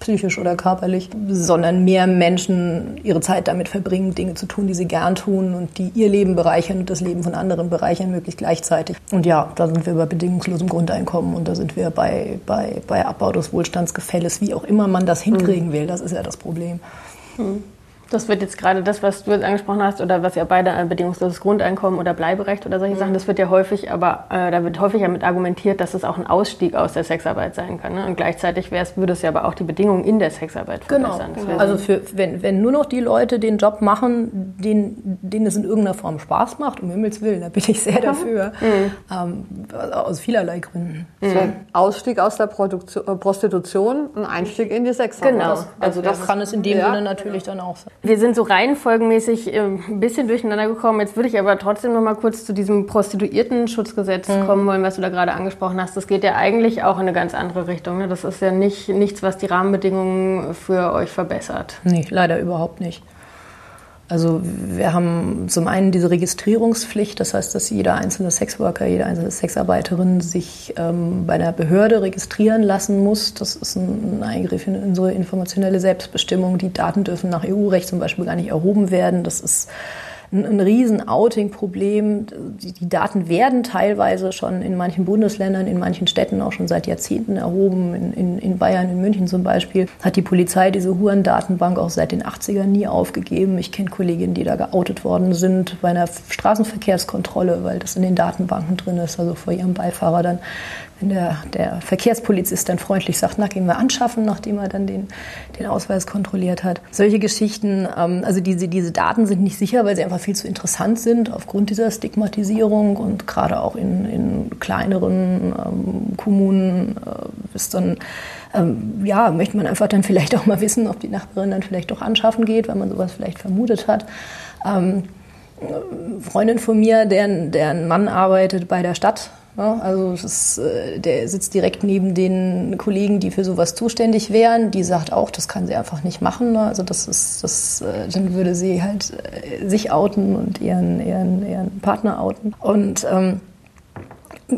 psychisch oder körperlich, sondern mehr Menschen ihre Zeit damit verbringen, Dinge zu tun, die sie gern tun und die ihr Leben bereichern und das Leben von anderen bereichern, möglichst gleichzeitig. Und ja, da sind wir bei bedingungslosem Grundeinkommen und da sind wir bei, bei, bei Abbau des Wohlstandsgefälles wie auch immer man das hinkriegen will. Das ist ja das Problem. Mhm. Das wird jetzt gerade das, was du jetzt angesprochen hast, oder was ja beide ein bedingungsloses Grundeinkommen oder Bleiberecht oder solche mhm. Sachen, das wird ja häufig, aber äh, da wird häufig damit argumentiert, dass es auch ein Ausstieg aus der Sexarbeit sein kann. Ne? Und gleichzeitig würde es ja aber auch die Bedingungen in der Sexarbeit verbessern. Genau. Also für, wenn, wenn nur noch die Leute den Job machen, den, denen es in irgendeiner Form Spaß macht, um Himmels Willen, da bin ich sehr dafür. Mhm. Ähm, aus vielerlei Gründen. Mhm. Ausstieg aus der Produktion, äh, Prostitution, ein Einstieg in die Sexarbeit. Genau. Also das, das kann es in dem ja. Sinne natürlich dann auch sein. Wir sind so reihenfolgenmäßig äh, ein bisschen durcheinander gekommen. Jetzt würde ich aber trotzdem noch mal kurz zu diesem Prostituierten-Schutzgesetz mhm. kommen wollen, was du da gerade angesprochen hast. Das geht ja eigentlich auch in eine ganz andere Richtung. Ne? Das ist ja nicht nichts, was die Rahmenbedingungen für euch verbessert. Nee, leider überhaupt nicht. Also wir haben zum einen diese Registrierungspflicht, das heißt, dass jeder einzelne Sexworker, jede einzelne Sexarbeiterin sich ähm, bei einer Behörde registrieren lassen muss. Das ist ein Eingriff in unsere informationelle Selbstbestimmung. Die Daten dürfen nach EU-Recht zum Beispiel gar nicht erhoben werden. Das ist ein, ein riesen Outing-Problem. Die, die, Daten werden teilweise schon in manchen Bundesländern, in manchen Städten auch schon seit Jahrzehnten erhoben. In, in, in Bayern, in München zum Beispiel, hat die Polizei diese Hurendatenbank auch seit den 80ern nie aufgegeben. Ich kenne Kolleginnen, die da geoutet worden sind bei einer Straßenverkehrskontrolle, weil das in den Datenbanken drin ist, also vor ihrem Beifahrer dann wenn der, der Verkehrspolizist dann freundlich sagt, na, gehen wir anschaffen, nachdem er dann den, den Ausweis kontrolliert hat. Solche Geschichten, ähm, also diese, diese Daten sind nicht sicher, weil sie einfach viel zu interessant sind aufgrund dieser Stigmatisierung und gerade auch in, in kleineren ähm, Kommunen äh, ist dann ähm, ja, möchte man einfach dann vielleicht auch mal wissen, ob die Nachbarin dann vielleicht doch anschaffen geht, weil man sowas vielleicht vermutet hat. Ähm, Freundin von mir, deren, deren Mann arbeitet bei der Stadt, ja, also ist, äh, der sitzt direkt neben den Kollegen, die für sowas zuständig wären. Die sagt auch, das kann sie einfach nicht machen. Ne? Also das ist, das, äh, dann würde sie halt äh, sich outen und ihren, ihren, ihren Partner outen. Und ähm,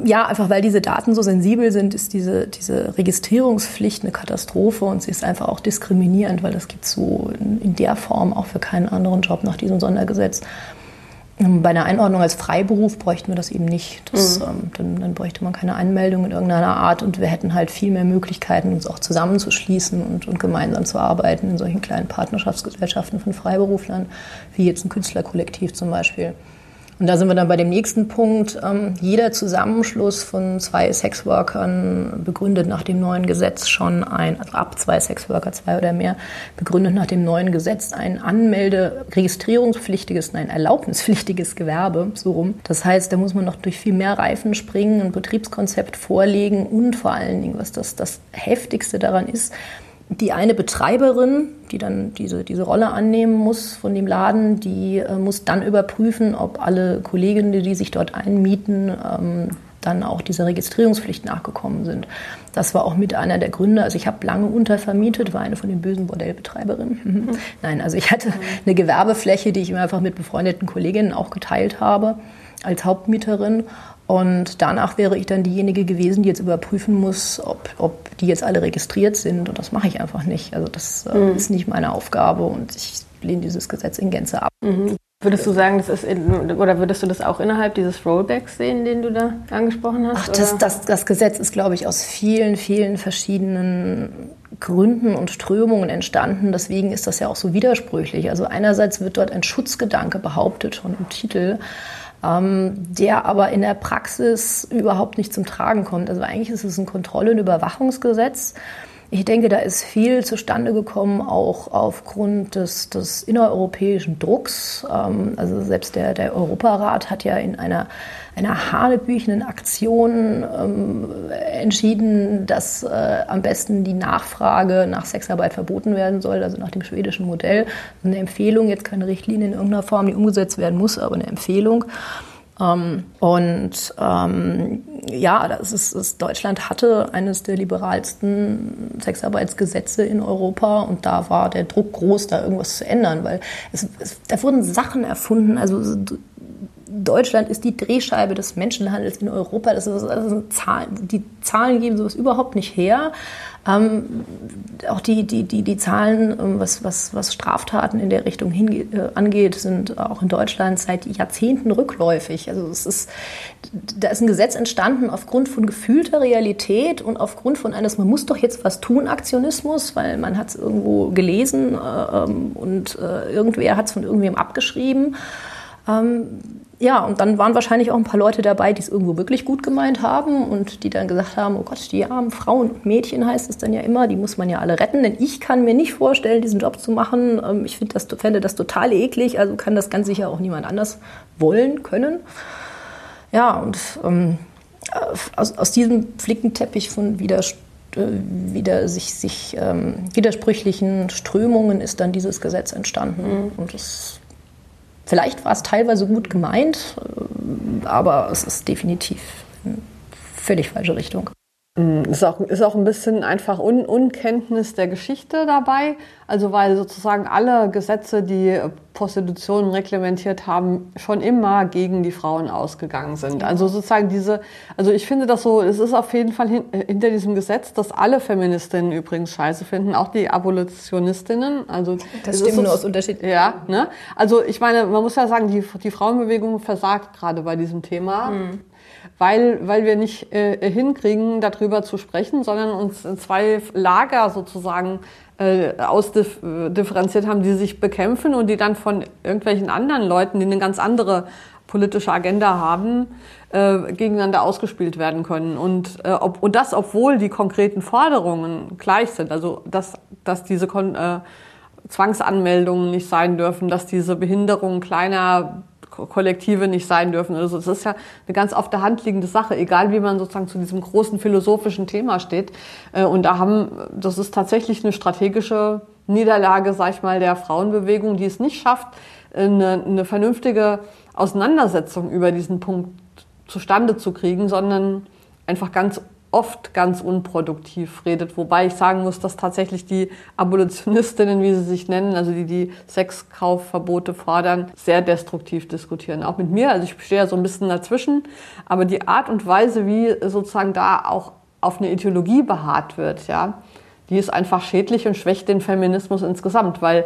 ja, einfach weil diese Daten so sensibel sind, ist diese, diese Registrierungspflicht eine Katastrophe und sie ist einfach auch diskriminierend, weil das gibt es so in, in der Form auch für keinen anderen Job nach diesem Sondergesetz. Bei einer Einordnung als Freiberuf bräuchten wir das eben nicht. Das, mhm. ähm, dann, dann, bräuchte man keine Anmeldung in irgendeiner Art und wir hätten halt viel mehr Möglichkeiten, uns auch zusammenzuschließen und, und gemeinsam zu arbeiten in solchen kleinen Partnerschaftsgesellschaften von Freiberuflern, wie jetzt ein Künstlerkollektiv zum Beispiel. Und da sind wir dann bei dem nächsten Punkt. Ähm, jeder Zusammenschluss von zwei Sexworkern begründet nach dem neuen Gesetz schon ein, also ab zwei Sexworker, zwei oder mehr, begründet nach dem neuen Gesetz ein Anmelde-, registrierungspflichtiges, nein, erlaubnispflichtiges Gewerbe, so rum. Das heißt, da muss man noch durch viel mehr Reifen springen, ein Betriebskonzept vorlegen und vor allen Dingen, was das, das Heftigste daran ist, die eine Betreiberin, die dann diese, diese Rolle annehmen muss von dem Laden, die äh, muss dann überprüfen, ob alle Kolleginnen, die sich dort einmieten, ähm, dann auch dieser Registrierungspflicht nachgekommen sind. Das war auch mit einer der Gründe. Also ich habe lange untervermietet, war eine von den bösen Bordellbetreiberinnen. Mhm. Nein, also ich hatte eine Gewerbefläche, die ich mir einfach mit befreundeten Kolleginnen auch geteilt habe als Hauptmieterin. Und danach wäre ich dann diejenige gewesen, die jetzt überprüfen muss, ob, ob die jetzt alle registriert sind. Und das mache ich einfach nicht. Also das äh, mhm. ist nicht meine Aufgabe und ich lehne dieses Gesetz in Gänze ab. Mhm. Würdest du sagen, das ist in, oder würdest du das auch innerhalb dieses Rollbacks sehen, den du da angesprochen hast? Ach, das, das, das Gesetz ist, glaube ich, aus vielen, vielen verschiedenen Gründen und Strömungen entstanden. Deswegen ist das ja auch so widersprüchlich. Also einerseits wird dort ein Schutzgedanke behauptet, schon im Titel der aber in der Praxis überhaupt nicht zum Tragen kommt. Also eigentlich ist es ein Kontrolle- und Überwachungsgesetz. Ich denke, da ist viel zustande gekommen, auch aufgrund des, des innereuropäischen Drucks. Ähm, also selbst der, der Europarat hat ja in einer, einer hanebüchenden Aktion ähm, entschieden, dass äh, am besten die Nachfrage nach Sexarbeit verboten werden soll, also nach dem schwedischen Modell. Eine Empfehlung, jetzt keine Richtlinie in irgendeiner Form, die umgesetzt werden muss, aber eine Empfehlung. Ähm, und ähm, ja, das ist, ist, Deutschland hatte eines der liberalsten Sexarbeitsgesetze in Europa und da war der Druck groß, da irgendwas zu ändern, weil es, es, da wurden Sachen erfunden. Also Deutschland ist die Drehscheibe des Menschenhandels in Europa. Das ist, das ist Zahlen, die Zahlen geben sowas überhaupt nicht her. Ähm, auch die, die, die, die Zahlen, ähm, was, was, was Straftaten in der Richtung hinge äh, angeht, sind auch in Deutschland seit Jahrzehnten rückläufig. Also es ist, da ist ein Gesetz entstanden aufgrund von gefühlter Realität und aufgrund von eines, man muss doch jetzt was tun, Aktionismus, weil man hat es irgendwo gelesen äh, ähm, und äh, irgendwer hat es von irgendwem abgeschrieben. Ähm, ja, und dann waren wahrscheinlich auch ein paar Leute dabei, die es irgendwo wirklich gut gemeint haben und die dann gesagt haben, oh Gott, die armen Frauen und Mädchen heißt es dann ja immer, die muss man ja alle retten, denn ich kann mir nicht vorstellen, diesen Job zu machen. Ähm, ich finde das, fände das total eklig, also kann das ganz sicher auch niemand anders wollen, können. Ja, und ähm, aus, aus diesem Flickenteppich von Widerstand äh, wieder sich, sich ähm, widersprüchlichen Strömungen ist dann dieses Gesetz entstanden. Mhm. Und das Vielleicht war es teilweise gut gemeint, äh, aber es ist definitiv eine völlig falsche Richtung. Mm, ist auch, ist auch ein bisschen einfach Un Unkenntnis der Geschichte dabei. Also weil sozusagen alle Gesetze, die Prostitution reglementiert haben, schon immer gegen die Frauen ausgegangen sind. Also sozusagen diese, also ich finde das so, es ist auf jeden Fall hin, hinter diesem Gesetz, dass alle Feministinnen übrigens scheiße finden, auch die Abolitionistinnen. Also das stimmt nur aus Unterschied. Ja, ne? Also ich meine, man muss ja sagen, die, die Frauenbewegung versagt gerade bei diesem Thema. Mhm weil, weil wir nicht äh, hinkriegen, darüber zu sprechen, sondern uns zwei Lager sozusagen äh, ausdifferenziert haben, die sich bekämpfen und die dann von irgendwelchen anderen Leuten, die eine ganz andere politische Agenda haben, äh, gegeneinander ausgespielt werden können. Und, äh, ob, und das, obwohl die konkreten Forderungen gleich sind. Also, dass, dass diese Kon äh, Zwangsanmeldungen nicht sein dürfen, dass diese Behinderungen kleiner Kollektive nicht sein dürfen. Also es ist ja eine ganz auf der Hand liegende Sache, egal wie man sozusagen zu diesem großen philosophischen Thema steht. Äh, und da haben, das ist tatsächlich eine strategische Niederlage, sag ich mal, der Frauenbewegung, die es nicht schafft, eine, eine vernünftige Auseinandersetzung über diesen Punkt zustande zu kriegen, sondern einfach ganz oft ganz unproduktiv redet. Wobei ich sagen muss, dass tatsächlich die Abolitionistinnen, wie sie sich nennen, also die die Sexkaufverbote fordern, sehr destruktiv diskutieren. Auch mit mir. Also ich stehe ja so ein bisschen dazwischen. Aber die Art und Weise, wie sozusagen da auch auf eine Ideologie beharrt wird, ja, die ist einfach schädlich und schwächt den Feminismus insgesamt, weil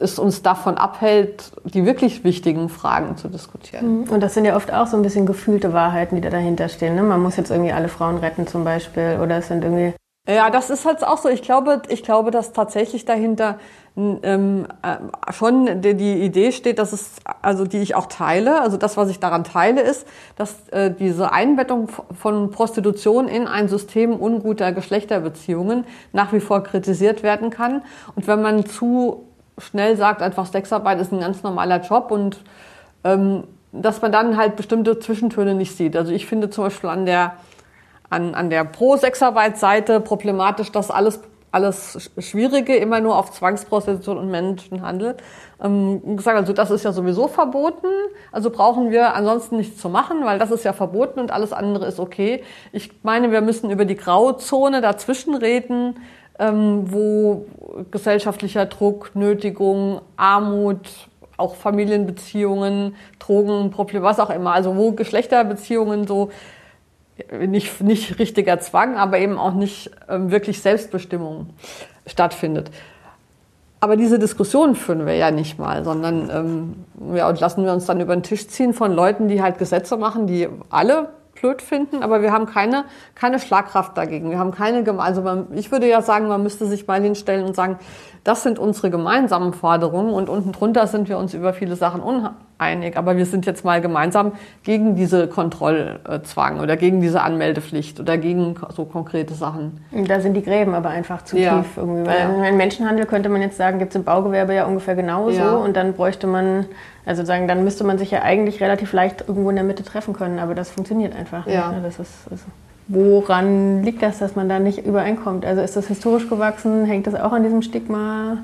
es uns davon abhält, die wirklich wichtigen Fragen zu diskutieren. Mhm. Und das sind ja oft auch so ein bisschen gefühlte Wahrheiten, die da dahinter stehen. Ne? Man muss jetzt irgendwie alle Frauen retten zum Beispiel oder es sind irgendwie... Ja, das ist halt auch so. Ich glaube, ich glaube, dass tatsächlich dahinter ähm, äh, schon die, die, Idee steht, dass es, also die ich auch teile, also das, was ich daran teile, ist, dass äh, diese Einbettung von Prostitution in ein System unguter Geschlechterbeziehungen nach wie vor kritisiert werden kann. Und wenn man zu schnell sagt, einfach Sexarbeit ist ein ganz normaler Job und ähm, dass man dann halt bestimmte Zwischentöne nicht sieht. Also ich finde zum Beispiel an der, an, an der Pro-Sexarbeit-Seite problematisch, dass alles, alles Schwierige immer nur auf Zwangsprostitution und Menschenhandel ähm, gesagt, also das ist ja sowieso verboten, also brauchen wir ansonsten nichts zu machen, weil das ist ja verboten und alles andere ist okay. Ich meine, wir müssen über die Grauzone dazwischen reden, ähm, wo gesellschaftlicher Druck, Nötigung, Armut, auch Familienbeziehungen, Drogenprobleme, was auch immer, also wo Geschlechterbeziehungen so nicht, nicht richtiger Zwang, aber eben auch nicht ähm, wirklich Selbstbestimmung stattfindet. Aber diese Diskussion führen wir ja nicht mal, sondern ähm, ja, und lassen wir uns dann über den Tisch ziehen von Leuten, die halt Gesetze machen, die alle blöd finden, aber wir haben keine, keine Schlagkraft dagegen. Wir haben keine, also man, ich würde ja sagen, man müsste sich mal hinstellen und sagen, Das sind unsere gemeinsamen Forderungen und unten drunter sind wir uns über viele Sachen uneinig. Aber wir sind jetzt mal gemeinsam gegen diese Kontrollzwang oder gegen diese Anmeldepflicht oder gegen so konkrete Sachen. Da sind die Gräben aber einfach zu Ja. tief irgendwie. Weil Ja. im Menschenhandel könnte man jetzt sagen, gibt es im Baugewerbe ja ungefähr genauso. Ja. Und dann bräuchte man, also sagen, dann müsste man sich ja eigentlich relativ leicht irgendwo in der Mitte treffen können. Aber das funktioniert einfach Ja. nicht. Ne? Das ist, also woran liegt das, dass man da nicht übereinkommt? Also ist das historisch gewachsen? Hängt das auch an diesem Stigma?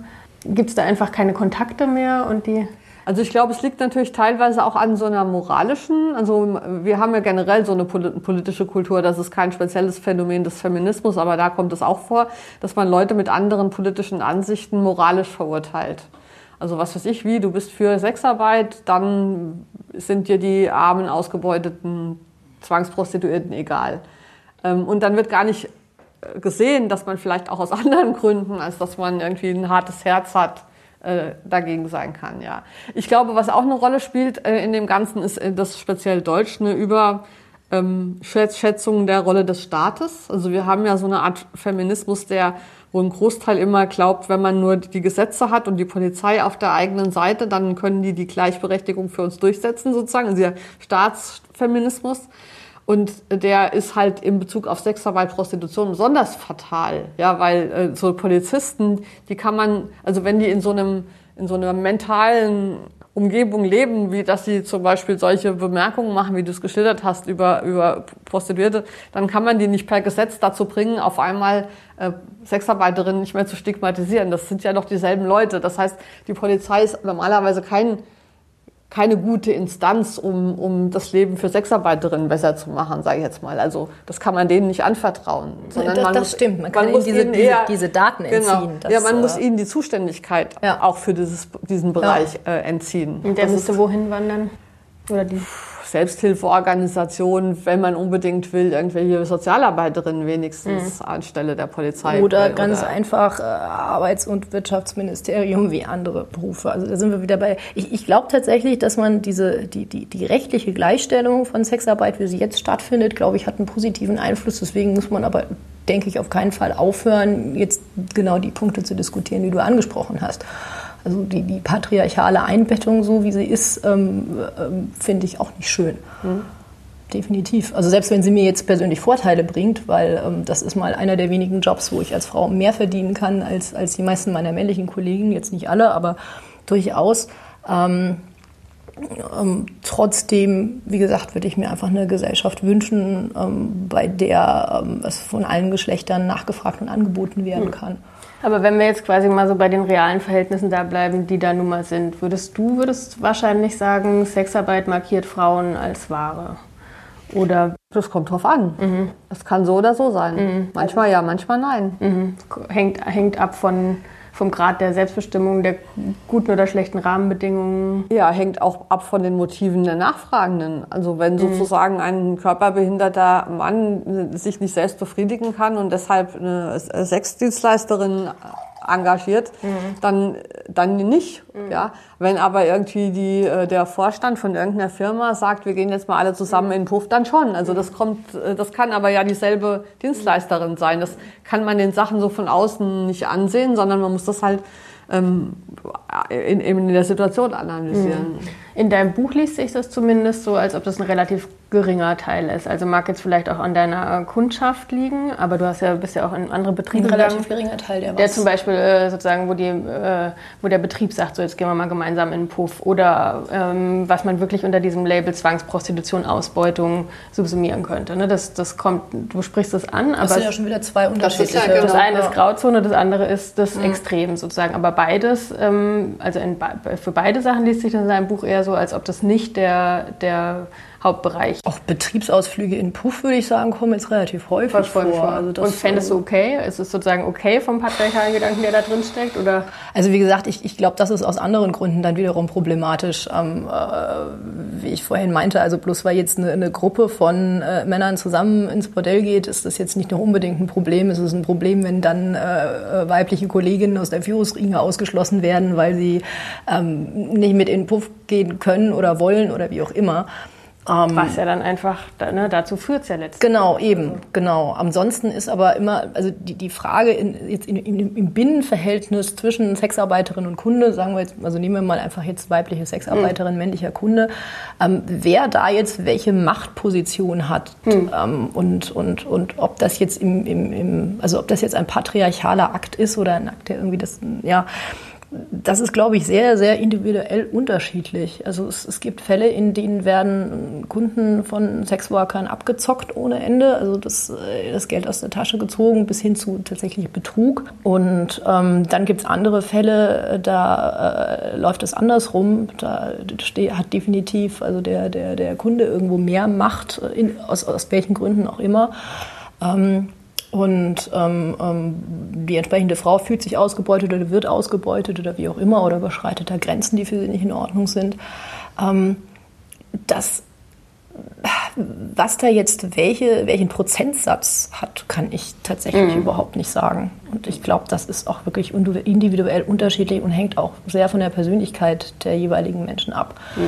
Gibt es da einfach keine Kontakte mehr und die Also ich glaube, es liegt natürlich teilweise auch an so einer moralischen, also wir haben ja generell so eine poli- politische Kultur, das ist kein spezielles Phänomen des Feminismus, aber da kommt es auch vor, dass man Leute mit anderen politischen Ansichten moralisch verurteilt. Also was weiß ich, wie, du bist für Sexarbeit, dann sind dir die armen, ausgebeuteten Zwangsprostituierten egal. Ähm, Und dann wird gar nicht äh, gesehen, dass man vielleicht auch aus anderen Gründen, als dass man irgendwie ein hartes Herz hat, dagegen sein kann. Ja, ich glaube, was auch eine Rolle spielt äh, in dem Ganzen, ist äh, das speziell Deutsch eine über ähm, der Rolle des Staates. Also wir haben ja so eine Art Feminismus, der wo ein Großteil immer glaubt, wenn man nur die Gesetze hat und die Polizei auf der eigenen Seite, dann können die die Gleichberechtigung für uns durchsetzen sozusagen. Also der Staatsfeminismus. Und der ist halt in Bezug auf Sexarbeit, Prostitution besonders fatal. Ja, weil äh, so Polizisten, die kann man, also wenn die in so einem, in so einer mentalen Umgebung leben, wie dass sie zum Beispiel solche Bemerkungen machen, wie du es geschildert hast, über, über Prostituierte, dann kann man die nicht per Gesetz dazu bringen, auf einmal äh, Sexarbeiterinnen nicht mehr zu stigmatisieren. Das sind ja doch dieselben Leute. Das heißt, die Polizei ist normalerweise kein keine gute Instanz, um, um das Leben für Sexarbeiterinnen besser zu machen, sage ich jetzt mal. Also das kann man denen nicht anvertrauen. Sondern Das- man das muss, stimmt. Man kann ihnen muss diese- ihnen diese- diese Daten Genau. entziehen. Das, ja, man muss äh, ihnen die Zuständigkeit Ja. auch für dieses, diesen Bereich äh, entziehen. Und der Das müsste ist wohin wandern? Oder die? Selbsthilfeorganisationen, wenn man unbedingt will, irgendwelche Sozialarbeiterinnen wenigstens anstelle der Polizei. Mhm. Oder äh, ganz oder- einfach äh, Arbeits- und Wirtschaftsministerium wie andere Berufe. Also da sind wir wieder bei. Ich, ich glaube tatsächlich, dass man diese die, die, die rechtliche Gleichstellung von Sexarbeit, wie sie jetzt stattfindet, glaube ich, hat einen positiven Einfluss. Deswegen muss man aber, denke ich, auf keinen Fall aufhören, jetzt genau die Punkte zu diskutieren, die du angesprochen hast. Also die, die patriarchale Einbettung, so wie sie ist, ähm, ähm, finde ich auch nicht schön. Definitiv. Also selbst wenn sie mir jetzt persönlich Vorteile bringt, weil ähm, das ist mal einer der wenigen Jobs, wo ich als Frau mehr verdienen kann als, als die meisten meiner männlichen Kollegen, jetzt nicht alle, aber durchaus. Ähm, ähm, trotzdem, wie gesagt, würde ich mir einfach eine Gesellschaft wünschen, ähm, bei der ähm, es von allen Geschlechtern nachgefragt und angeboten werden kann. Aber wenn wir jetzt quasi mal so bei den realen Verhältnissen da bleiben, die da nun mal sind, würdest du würdest wahrscheinlich sagen, Sexarbeit markiert Frauen als Ware? Oder Das kommt drauf an. Das kann so oder so sein. Manchmal ja, manchmal nein. mhm, hängt, hängt ab von, vom Grad der Selbstbestimmung, der guten oder schlechten Rahmenbedingungen? Ja, hängt auch ab von den Motiven der Nachfragenden. Also wenn sozusagen ein körperbehinderter Mann sich nicht selbst befriedigen kann und deshalb eine Sexdienstleisterin engagiert, dann, dann nicht. Ja? Wenn aber irgendwie die, äh, der Vorstand von irgendeiner Firma sagt, wir gehen jetzt mal alle zusammen in den Puff, dann schon. Also das kommt, äh, das kann aber ja dieselbe Dienstleisterin sein. Das kann man den Sachen so von außen nicht ansehen, sondern man muss das halt ähm, in, in der Situation analysieren. In deinem Buch liest sich das zumindest so, als ob das ein relativ geringer Teil ist. Also mag jetzt vielleicht auch an deiner Kundschaft liegen, aber du hast ja, bist ja auch in andere Betriebe Ein relativ gegangen. geringer Teil der Der was. zum Beispiel äh, sozusagen, wo, die, äh, wo der Betrieb sagt, so jetzt gehen wir mal gemeinsam in den Puff. Oder ähm, was man wirklich unter diesem Label Zwangsprostitution, Ausbeutung subsumieren könnte. Ne? Das, das kommt, du sprichst das an, aber Das sind ja schon wieder zwei ist ja unterschiedliche. genau. das eine ist Ja. Grauzone, das andere ist das Extrem sozusagen. Aber beides, ähm, also in, für beide Sachen liest sich das in seinem Buch eher so, als ob das nicht der, der Hauptbereich Auch Betriebsausflüge in Puff, würde ich sagen, kommen jetzt relativ häufig vor. Also das, Und fändest du okay? Ist es sozusagen okay vom patriarchalen Gedanken, der da drin steckt? Oder? Also wie gesagt, ich, ich glaube, das ist aus anderen Gründen dann wiederum problematisch. Ähm, äh, wie ich vorhin meinte, also bloß weil jetzt eine, eine Gruppe von äh, Männern zusammen ins Bordell geht, ist das jetzt nicht nur unbedingt ein Problem. Es ist ein Problem, wenn dann äh, weibliche Kolleginnen aus der Führungsriege ausgeschlossen werden, weil sie ähm, nicht mit in den Puff gehen können oder wollen oder wie auch immer. Ähm, Was ja dann einfach, ne, dazu führt es ja letztendlich. Genau, eben, genau. Ansonsten ist aber immer, also die, die Frage in, jetzt in, in, im Binnenverhältnis zwischen Sexarbeiterin und Kunde, sagen wir jetzt, also nehmen wir mal einfach jetzt weibliche Sexarbeiterin, mhm. männlicher Kunde, ähm, wer da jetzt welche Machtposition hat mhm. ähm, und, und, und ob das jetzt im, im, im, also ob das jetzt ein patriarchaler Akt ist oder ein Akt, der irgendwie das, ja, das ist, glaube ich, sehr, sehr individuell unterschiedlich. Also es, es, gibt Fälle, in denen werden Kunden von Sexworkern abgezockt ohne Ende, also das, äh, das Geld aus der Tasche gezogen bis hin zu tatsächlich Betrug. Und ähm, dann gibt es andere Fälle, da äh, läuft es andersrum. Da hat definitiv also der, der, der Kunde irgendwo mehr Macht, in, aus, aus welchen Gründen auch immer. Ähm, und ähm, ähm, die entsprechende Frau fühlt sich ausgebeutet oder wird ausgebeutet oder wie auch immer oder überschreitet da Grenzen, die für sie nicht in Ordnung sind. Ähm, das, was da jetzt welche, welchen Prozentsatz hat, kann ich tatsächlich mhm. überhaupt nicht sagen. Und ich glaube, das ist auch wirklich individuell unterschiedlich und hängt auch sehr von der Persönlichkeit der jeweiligen Menschen ab. Mhm.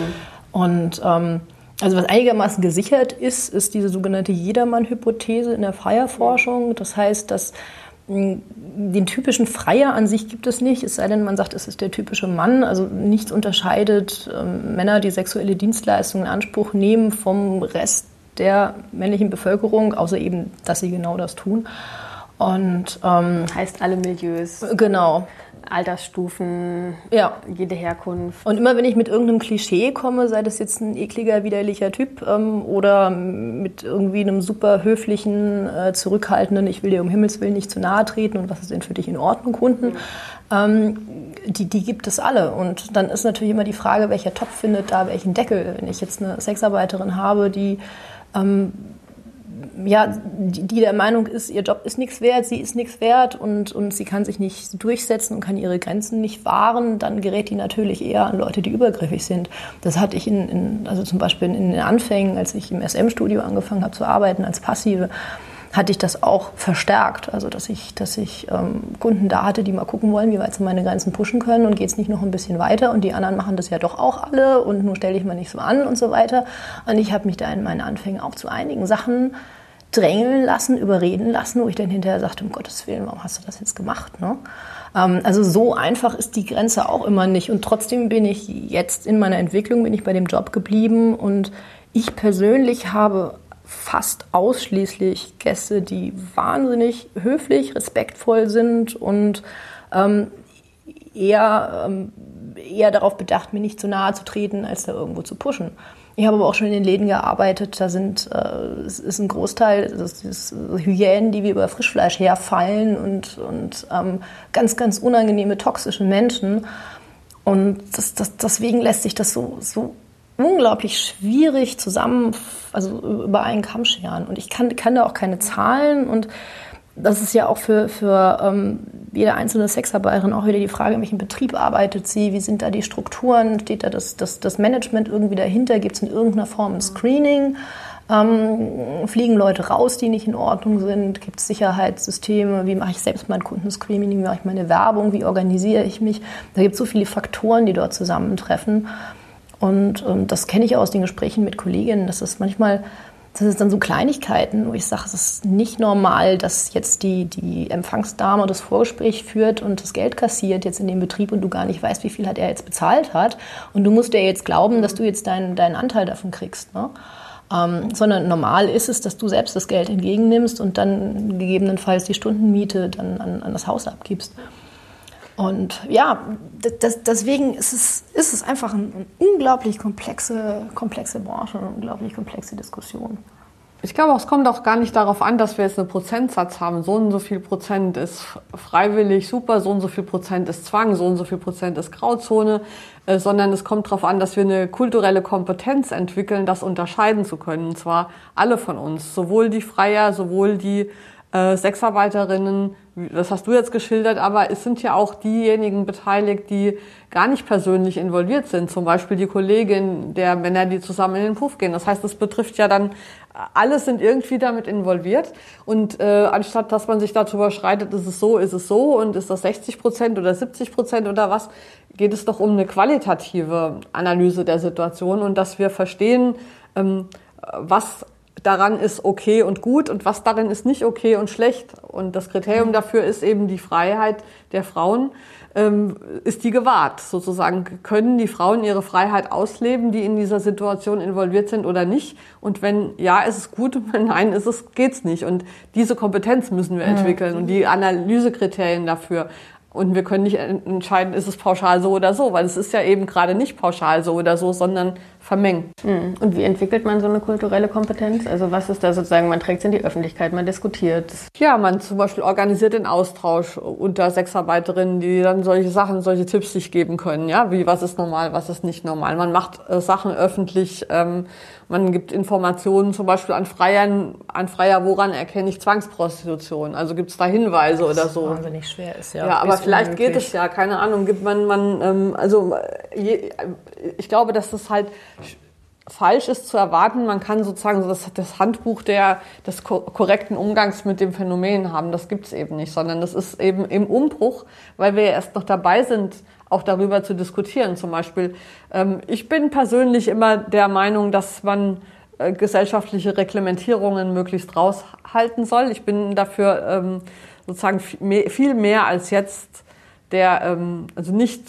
Und ähm, also was einigermaßen gesichert ist, ist diese sogenannte Jedermann-Hypothese in der Freierforschung. Das heißt, dass hm, den typischen Freier an sich gibt es nicht, es sei denn, man sagt, es ist der typische Mann. Also nichts unterscheidet ähm, Männer, die sexuelle Dienstleistungen in Anspruch nehmen, vom Rest der männlichen Bevölkerung, außer eben, dass sie genau das tun. Und ähm, heißt alle Milieus. Genau. Altersstufen, ja. jede Herkunft. Und immer wenn ich mit irgendeinem Klischee komme, sei das jetzt ein ekliger, widerlicher Typ ähm, oder mit irgendwie einem super höflichen, äh, zurückhaltenden, ich will dir um Himmels Willen nicht zu nahe treten und was ist denn für dich in Ordnung, Kunden, mhm. ähm, die, die gibt es alle. Und dann ist natürlich immer die Frage, welcher Topf findet da welchen Deckel. Wenn ich jetzt eine Sexarbeiterin habe, die ähm, ja, die, die der Meinung ist, ihr Job ist nichts wert, sie ist nichts wert und, und sie kann sich nicht durchsetzen und kann ihre Grenzen nicht wahren, dann gerät die natürlich eher an Leute, die übergriffig sind. Das hatte ich in, in also zum Beispiel in den Anfängen, als ich im SM-Studio angefangen habe zu arbeiten als Passive, hatte ich das auch verstärkt. Also dass ich, dass ich ähm, Kunden da hatte, die mal gucken wollen, wie weit sie meine Grenzen pushen können und geht es nicht noch ein bisschen weiter und die anderen machen das ja doch auch alle und nur stelle ich mal nicht so an und so weiter. Und ich habe mich da in meinen Anfängen auch zu einigen Sachen drängeln lassen, überreden lassen, wo ich dann hinterher sagte, um Gottes Willen, warum hast du das jetzt gemacht? Ne? Ähm, also so einfach ist die Grenze auch immer nicht. Und trotzdem bin ich jetzt in meiner Entwicklung, bin ich bei dem Job geblieben und ich persönlich habe fast ausschließlich Gäste, die wahnsinnig höflich, respektvoll sind und ähm, eher, ähm, eher darauf bedacht, mir nicht zu nahe zu treten, als da irgendwo zu pushen. Ich habe aber auch schon in den Läden gearbeitet. Da sind, äh, es ist ein Großteil, das ist Hyänen, die wie über Frischfleisch herfallen und, und ähm, ganz, ganz unangenehme, toxische Menschen. Und das, das, deswegen lässt sich das so, so unglaublich schwierig zusammen, also über einen Kamm scheren. Und ich kann, kann da auch keine Zahlen. Und das ist ja auch für, für ähm, jede einzelne Sexarbeiterin auch wieder die Frage, in welchem Betrieb arbeitet sie, wie sind da die Strukturen, steht da das, das, das Management irgendwie dahinter, gibt es in irgendeiner Form ein Screening, ähm, fliegen Leute raus, die nicht in Ordnung sind, gibt es Sicherheitssysteme, wie mache ich selbst mein Kundenscreening, wie mache ich meine Werbung, wie organisiere ich mich, da gibt es so viele Faktoren, die dort zusammentreffen und, und das kenne ich aus den Gesprächen mit Kolleginnen, dass es manchmal das sind dann so Kleinigkeiten, wo ich sage, es ist nicht normal, dass jetzt die, die Empfangsdame das Vorgespräch führt und das Geld kassiert jetzt in dem Betrieb und du gar nicht weißt, wie viel hat er jetzt bezahlt hat. Und du musst ja jetzt glauben, dass du jetzt deinen, deinen Anteil davon kriegst. Ne? Ähm, sondern normal ist es, dass du selbst das Geld entgegennimmst und dann gegebenenfalls die Stundenmiete dann an, an das Haus abgibst. Und ja, das, deswegen ist es, ist es einfach eine unglaublich komplexe, komplexe Branche, eine unglaublich komplexe Diskussion. Ich glaube, es kommt auch gar nicht darauf an, dass wir jetzt einen Prozentsatz haben. So und so viel Prozent ist freiwillig super, so und so viel Prozent ist Zwang, so und so viel Prozent ist Grauzone, äh, sondern es kommt darauf an, dass wir eine kulturelle Kompetenz entwickeln, das unterscheiden zu können. Und zwar alle von uns, sowohl die Freier, sowohl die äh, Sexarbeiterinnen, das hast du jetzt geschildert, aber es sind ja auch diejenigen beteiligt, die gar nicht persönlich involviert sind. Zum Beispiel die Kollegin der Männer, die zusammen in den Puff gehen. Das heißt, es betrifft ja dann, alle sind irgendwie damit involviert. Und äh, anstatt, dass man sich darüber streitet, ist es so, ist es so und ist das 60 Prozent oder 70 Prozent oder was, geht es doch um eine qualitative Analyse der Situation und dass wir verstehen, ähm, was daran ist okay und gut und was darin ist nicht okay und schlecht. Und das Kriterium mhm. dafür ist eben die Freiheit der Frauen. Ähm, ist die gewahrt? Sozusagen können die Frauen ihre Freiheit ausleben, die in dieser Situation involviert sind oder nicht? Und wenn ja, ist es gut und wenn nein, ist es geht's nicht. Und diese Kompetenz müssen wir mhm. entwickeln und die Analysekriterien dafür. Und wir können nicht entscheiden, ist es pauschal so oder so, weil es ist ja eben gerade nicht pauschal so oder so, sondern vermengt. Hm. Und wie entwickelt man so eine kulturelle Kompetenz? Also was ist da sozusagen, man trägt es in die Öffentlichkeit, man diskutiert. Ja, man zum Beispiel organisiert den Austausch unter Sexarbeiterinnen, die dann solche Sachen, solche Tipps sich geben können, ja, wie was ist normal, was ist nicht normal. Man macht äh, Sachen öffentlich, ähm, man gibt Informationen zum Beispiel an Freiern, an Freier, woran erkenne ich Zwangsprostitution? Also gibt es da Hinweise oder so? Wahnsinnig schwer ist ja. Ja, aber vielleicht unmöglich. geht es ja, keine Ahnung, gibt man, man, ähm, also je, ich glaube, dass das halt falsch ist zu erwarten, man kann sozusagen das, das Handbuch der, des korrekten Umgangs mit dem Phänomen haben. Das gibt es eben nicht, sondern das ist eben im Umbruch, weil wir ja erst noch dabei sind, auch darüber zu diskutieren. Zum Beispiel, ähm, ich bin persönlich immer der Meinung, dass man äh, gesellschaftliche Reglementierungen möglichst raushalten soll. Ich bin dafür ähm, sozusagen viel mehr als jetzt der, ähm, also nicht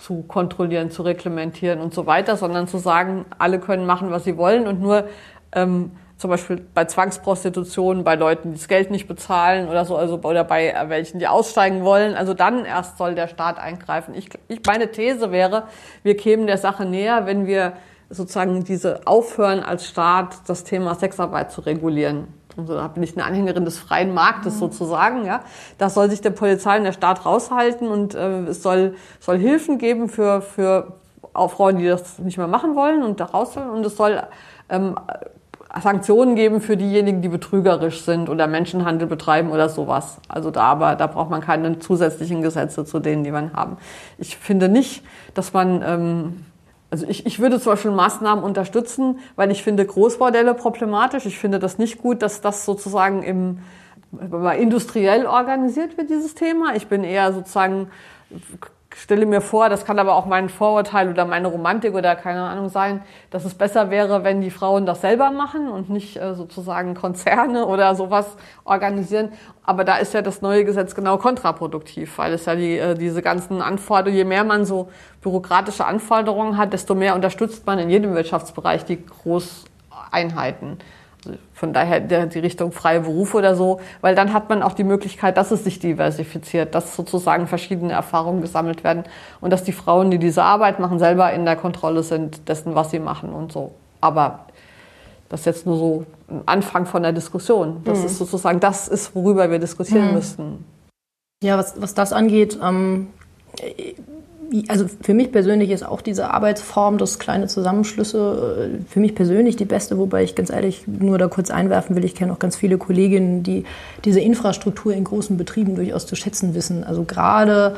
zu kontrollieren, zu reglementieren und so weiter, sondern zu sagen, alle können machen, was sie wollen und nur ähm, zum Beispiel bei Zwangsprostitution, bei Leuten, die das Geld nicht bezahlen oder so, also oder bei welchen, die aussteigen wollen, also dann erst soll der Staat eingreifen. Ich, ich meine These wäre, wir kämen der Sache näher, wenn wir sozusagen diese aufhören als Staat das Thema Sexarbeit zu regulieren. Also da bin ich eine Anhängerin des freien Marktes sozusagen. Ja, das soll sich der Polizei und der Staat raushalten und äh, es soll soll Hilfen geben für für auch Frauen, die das nicht mehr machen wollen und da raus sollen und es soll ähm, Sanktionen geben für diejenigen, die betrügerisch sind oder Menschenhandel betreiben oder sowas. Also da aber da braucht man keine zusätzlichen Gesetze zu denen, die man haben. Ich finde nicht, dass man ähm, also ich, ich würde zum Beispiel Maßnahmen unterstützen, weil ich finde Großbordelle problematisch. Ich finde das nicht gut, dass das sozusagen im, industriell organisiert wird, dieses Thema. Ich bin eher sozusagen stelle mir vor, das kann aber auch mein Vorurteil oder meine Romantik oder keine Ahnung sein, dass es besser wäre, wenn die Frauen das selber machen und nicht äh, sozusagen Konzerne oder sowas organisieren. Aber da ist ja das neue Gesetz genau kontraproduktiv, weil es ja die, äh, diese ganzen Anforderungen, je mehr man so bürokratische Anforderungen hat, desto mehr unterstützt man in jedem Wirtschaftsbereich die Großeinheiten. Von daher die Richtung freie Berufe oder so, weil dann hat man auch die Möglichkeit, dass es sich diversifiziert, dass sozusagen verschiedene Erfahrungen gesammelt werden und dass die Frauen, die diese Arbeit machen, selber in der Kontrolle sind dessen, was sie machen und so. Aber das ist jetzt nur so ein Anfang von der Diskussion. Das mhm. ist sozusagen, das ist, worüber wir diskutieren mhm. müssten. Ja, was, was das angeht, ähm, also für mich persönlich ist auch diese Arbeitsform, das kleine Zusammenschlüsse, äh, für mich persönlich die beste, wobei ich ganz ehrlich nur da kurz einwerfen will, ich kenne auch ganz viele Kolleginnen, die diese Infrastruktur in großen Betrieben durchaus zu schätzen wissen. Also gerade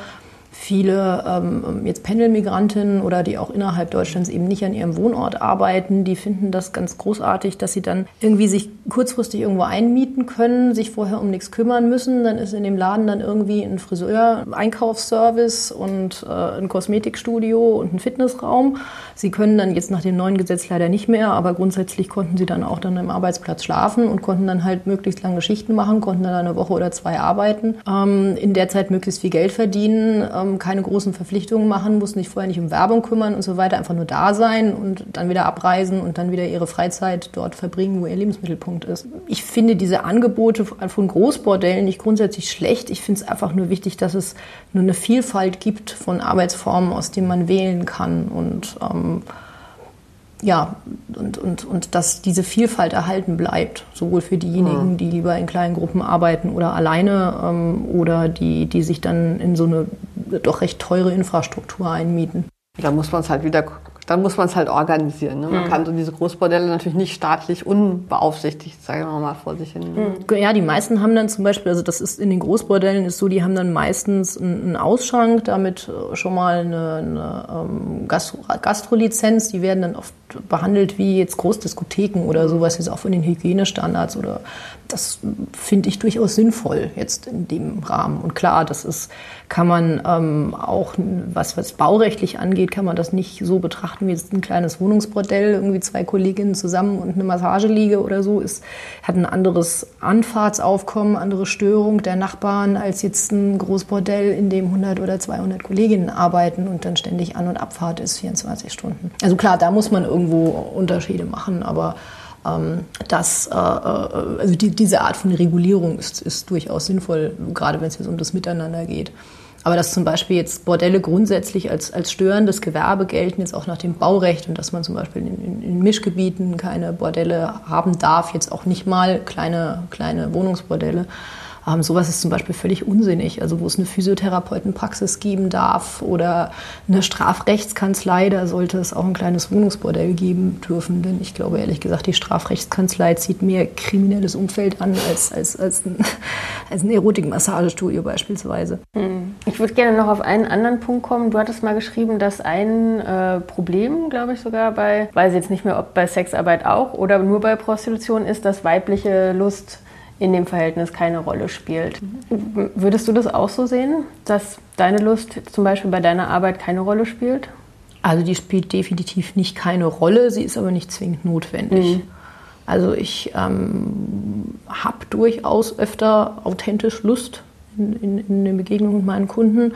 viele ähm, jetzt Pendelmigrantinnen oder die auch innerhalb Deutschlands eben nicht an ihrem Wohnort arbeiten, die finden das ganz großartig, dass sie dann irgendwie sich kurzfristig irgendwo einmieten können, sich vorher um nichts kümmern müssen. Dann ist in dem Laden dann irgendwie ein Friseur, Einkaufsservice und äh, ein Kosmetikstudio und ein Fitnessraum. Sie können dann jetzt nach dem neuen Gesetz leider nicht mehr, aber grundsätzlich konnten sie dann auch dann im Arbeitsplatz schlafen und konnten dann halt möglichst lange Schichten machen, konnten dann eine Woche oder zwei arbeiten, ähm, in der Zeit möglichst viel Geld verdienen ähm, keine großen Verpflichtungen machen, mussten sich vorher nicht um Werbung kümmern und so weiter, einfach nur da sein und dann wieder abreisen und dann wieder ihre Freizeit dort verbringen, wo ihr Lebensmittelpunkt ist. Ich finde diese Angebote von Großbordellen nicht grundsätzlich schlecht. Ich finde es einfach nur wichtig, dass es nur eine Vielfalt gibt von Arbeitsformen, aus denen man wählen kann und ähm, ja, und, und, und dass diese Vielfalt erhalten bleibt, sowohl für diejenigen, die lieber in kleinen Gruppen arbeiten oder alleine ähm, oder die, die sich dann in so eine doch recht teure Infrastruktur einmieten. Da muss man es halt wieder dann muss man es halt organisieren. Ne? Man mhm. kann so diese Großbordelle natürlich nicht staatlich unbeaufsichtigt, sagen wir mal, vor sich hin. Mhm. Ja, die meisten haben dann zum Beispiel, also das ist in den Großbordellen ist so, die haben dann meistens einen Ausschank, damit äh, schon mal eine, eine ähm, Gastro Gastrolizenz, die werden dann oft behandelt wie jetzt Großdiskotheken oder sowas, jetzt auch von den Hygienestandards oder das finde ich durchaus sinnvoll jetzt in dem Rahmen. Und klar, das ist, kann man ähm, auch, was, was baurechtlich angeht, kann man das nicht so betrachten wie jetzt ein kleines Wohnungsbordell, irgendwie zwei Kolleginnen zusammen und eine Massageliege oder so, ist, hat ein anderes Anfahrtsaufkommen, andere Störung der Nachbarn als jetzt ein Großbordell, in dem 100 oder 200 Kolleginnen arbeiten und dann ständig An- und Abfahrt ist 24 Stunden. Also klar, da muss man irgendwo Unterschiede machen, aber ähm, das, äh, äh, also die, diese Art von Regulierung ist, ist durchaus sinnvoll, gerade wenn es jetzt um das Miteinander geht. Aber dass zum Beispiel jetzt Bordelle grundsätzlich als, als störendes Gewerbe gelten, jetzt auch nach dem Baurecht und dass man zum Beispiel in, in, Mischgebieten keine Bordelle haben darf, jetzt auch nicht mal kleine, kleine Wohnungsbordelle, ähm, sowas ist zum Beispiel völlig unsinnig. Also wo es eine Physiotherapeutenpraxis geben darf oder eine Strafrechtskanzlei, da sollte es auch ein kleines Wohnungsbordell geben dürfen. Denn ich glaube ehrlich gesagt, die Strafrechtskanzlei zieht mehr kriminelles Umfeld an als, als, als ein, als ein Erotikmassagestudio beispielsweise. Hm. Ich würde gerne noch auf einen anderen Punkt kommen. Du hattest mal geschrieben, dass ein äh, Problem, glaube ich sogar bei, weiß jetzt nicht mehr, ob bei Sexarbeit auch oder nur bei Prostitution ist, dass weibliche Lust in dem Verhältnis keine Rolle spielt. Würdest du das auch so sehen, dass deine Lust zum Beispiel bei deiner Arbeit keine Rolle spielt? Also die spielt definitiv nicht keine Rolle, sie ist aber nicht zwingend notwendig. Mhm. Also ich ähm, habe durchaus öfter authentisch Lust in, in, in den Begegnungen mit meinen Kunden.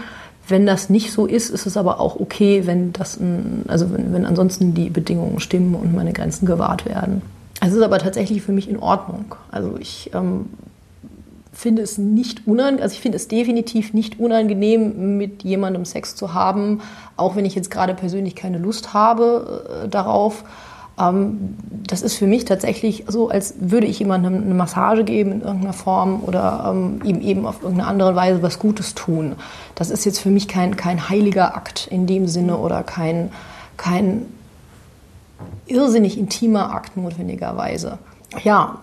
Wenn das nicht so ist, ist es aber auch okay, wenn das, ein, also wenn, wenn ansonsten die Bedingungen stimmen und meine Grenzen gewahrt werden. Es ist aber tatsächlich für mich in Ordnung. Also ich ähm, finde es nicht unangenehm, also ich finde es definitiv nicht unangenehm, mit jemandem Sex zu haben, auch wenn ich jetzt gerade persönlich keine Lust habe äh, darauf. Ähm, das ist für mich tatsächlich so, als würde ich jemandem eine Massage geben in irgendeiner Form oder ähm, ihm eben auf irgendeine andere Weise was Gutes tun. Das ist jetzt für mich kein, kein heiliger Akt in dem Sinne oder kein, kein irrsinnig intimer Akt notwendigerweise. Ja,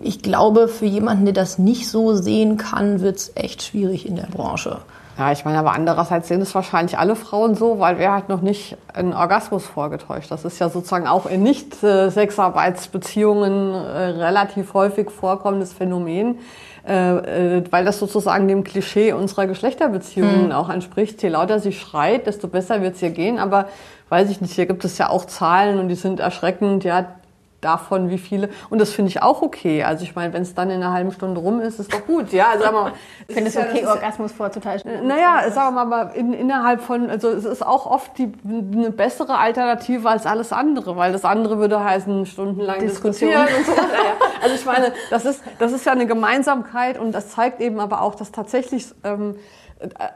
ich glaube, für jemanden, der das nicht so sehen kann, wird es echt schwierig in der Branche. Ja, ich meine, aber andererseits sehen es wahrscheinlich alle Frauen so, weil wir halt noch nicht einen Orgasmus vorgetäuscht. Das ist ja sozusagen auch in Nicht-Sexarbeitsbeziehungen äh, relativ häufig vorkommendes Phänomen, äh, äh, weil das sozusagen dem Klischee unserer Geschlechterbeziehungen mhm. auch entspricht. Je lauter sie schreit, desto besser wird es ihr gehen. Aber weiß ich nicht, hier gibt es ja auch Zahlen und die sind erschreckend, ja, davon wie viele. Und das finde ich auch okay. Also ich meine, wenn es dann in einer halben Stunde rum ist, ist doch gut. Ja, also, mal, ich finde es okay, ja, Orgasmus vorzutäuschen. Naja, sagen wir mal, in, innerhalb von, also es ist auch oft die, eine bessere Alternative als alles andere, weil das andere würde heißen, stundenlang Diskussion. diskutieren und so weiter. Also ich meine, das ist, das ist ja eine Gemeinsamkeit und das zeigt eben aber auch, dass tatsächlich ähm,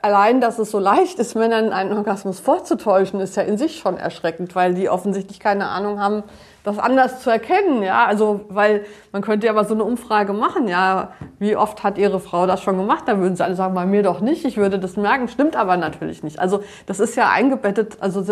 allein, dass es so leicht ist, Männern einen Orgasmus vorzutäuschen, ist ja in sich schon erschreckend, weil die offensichtlich keine Ahnung haben, das anders zu erkennen, ja. Also, weil man könnte ja mal so eine Umfrage machen, ja. Wie oft hat Ihre Frau das schon gemacht? Da würden sie alle sagen, bei mir doch nicht. Ich würde das merken. Stimmt aber natürlich nicht. Also, das ist ja eingebettet, also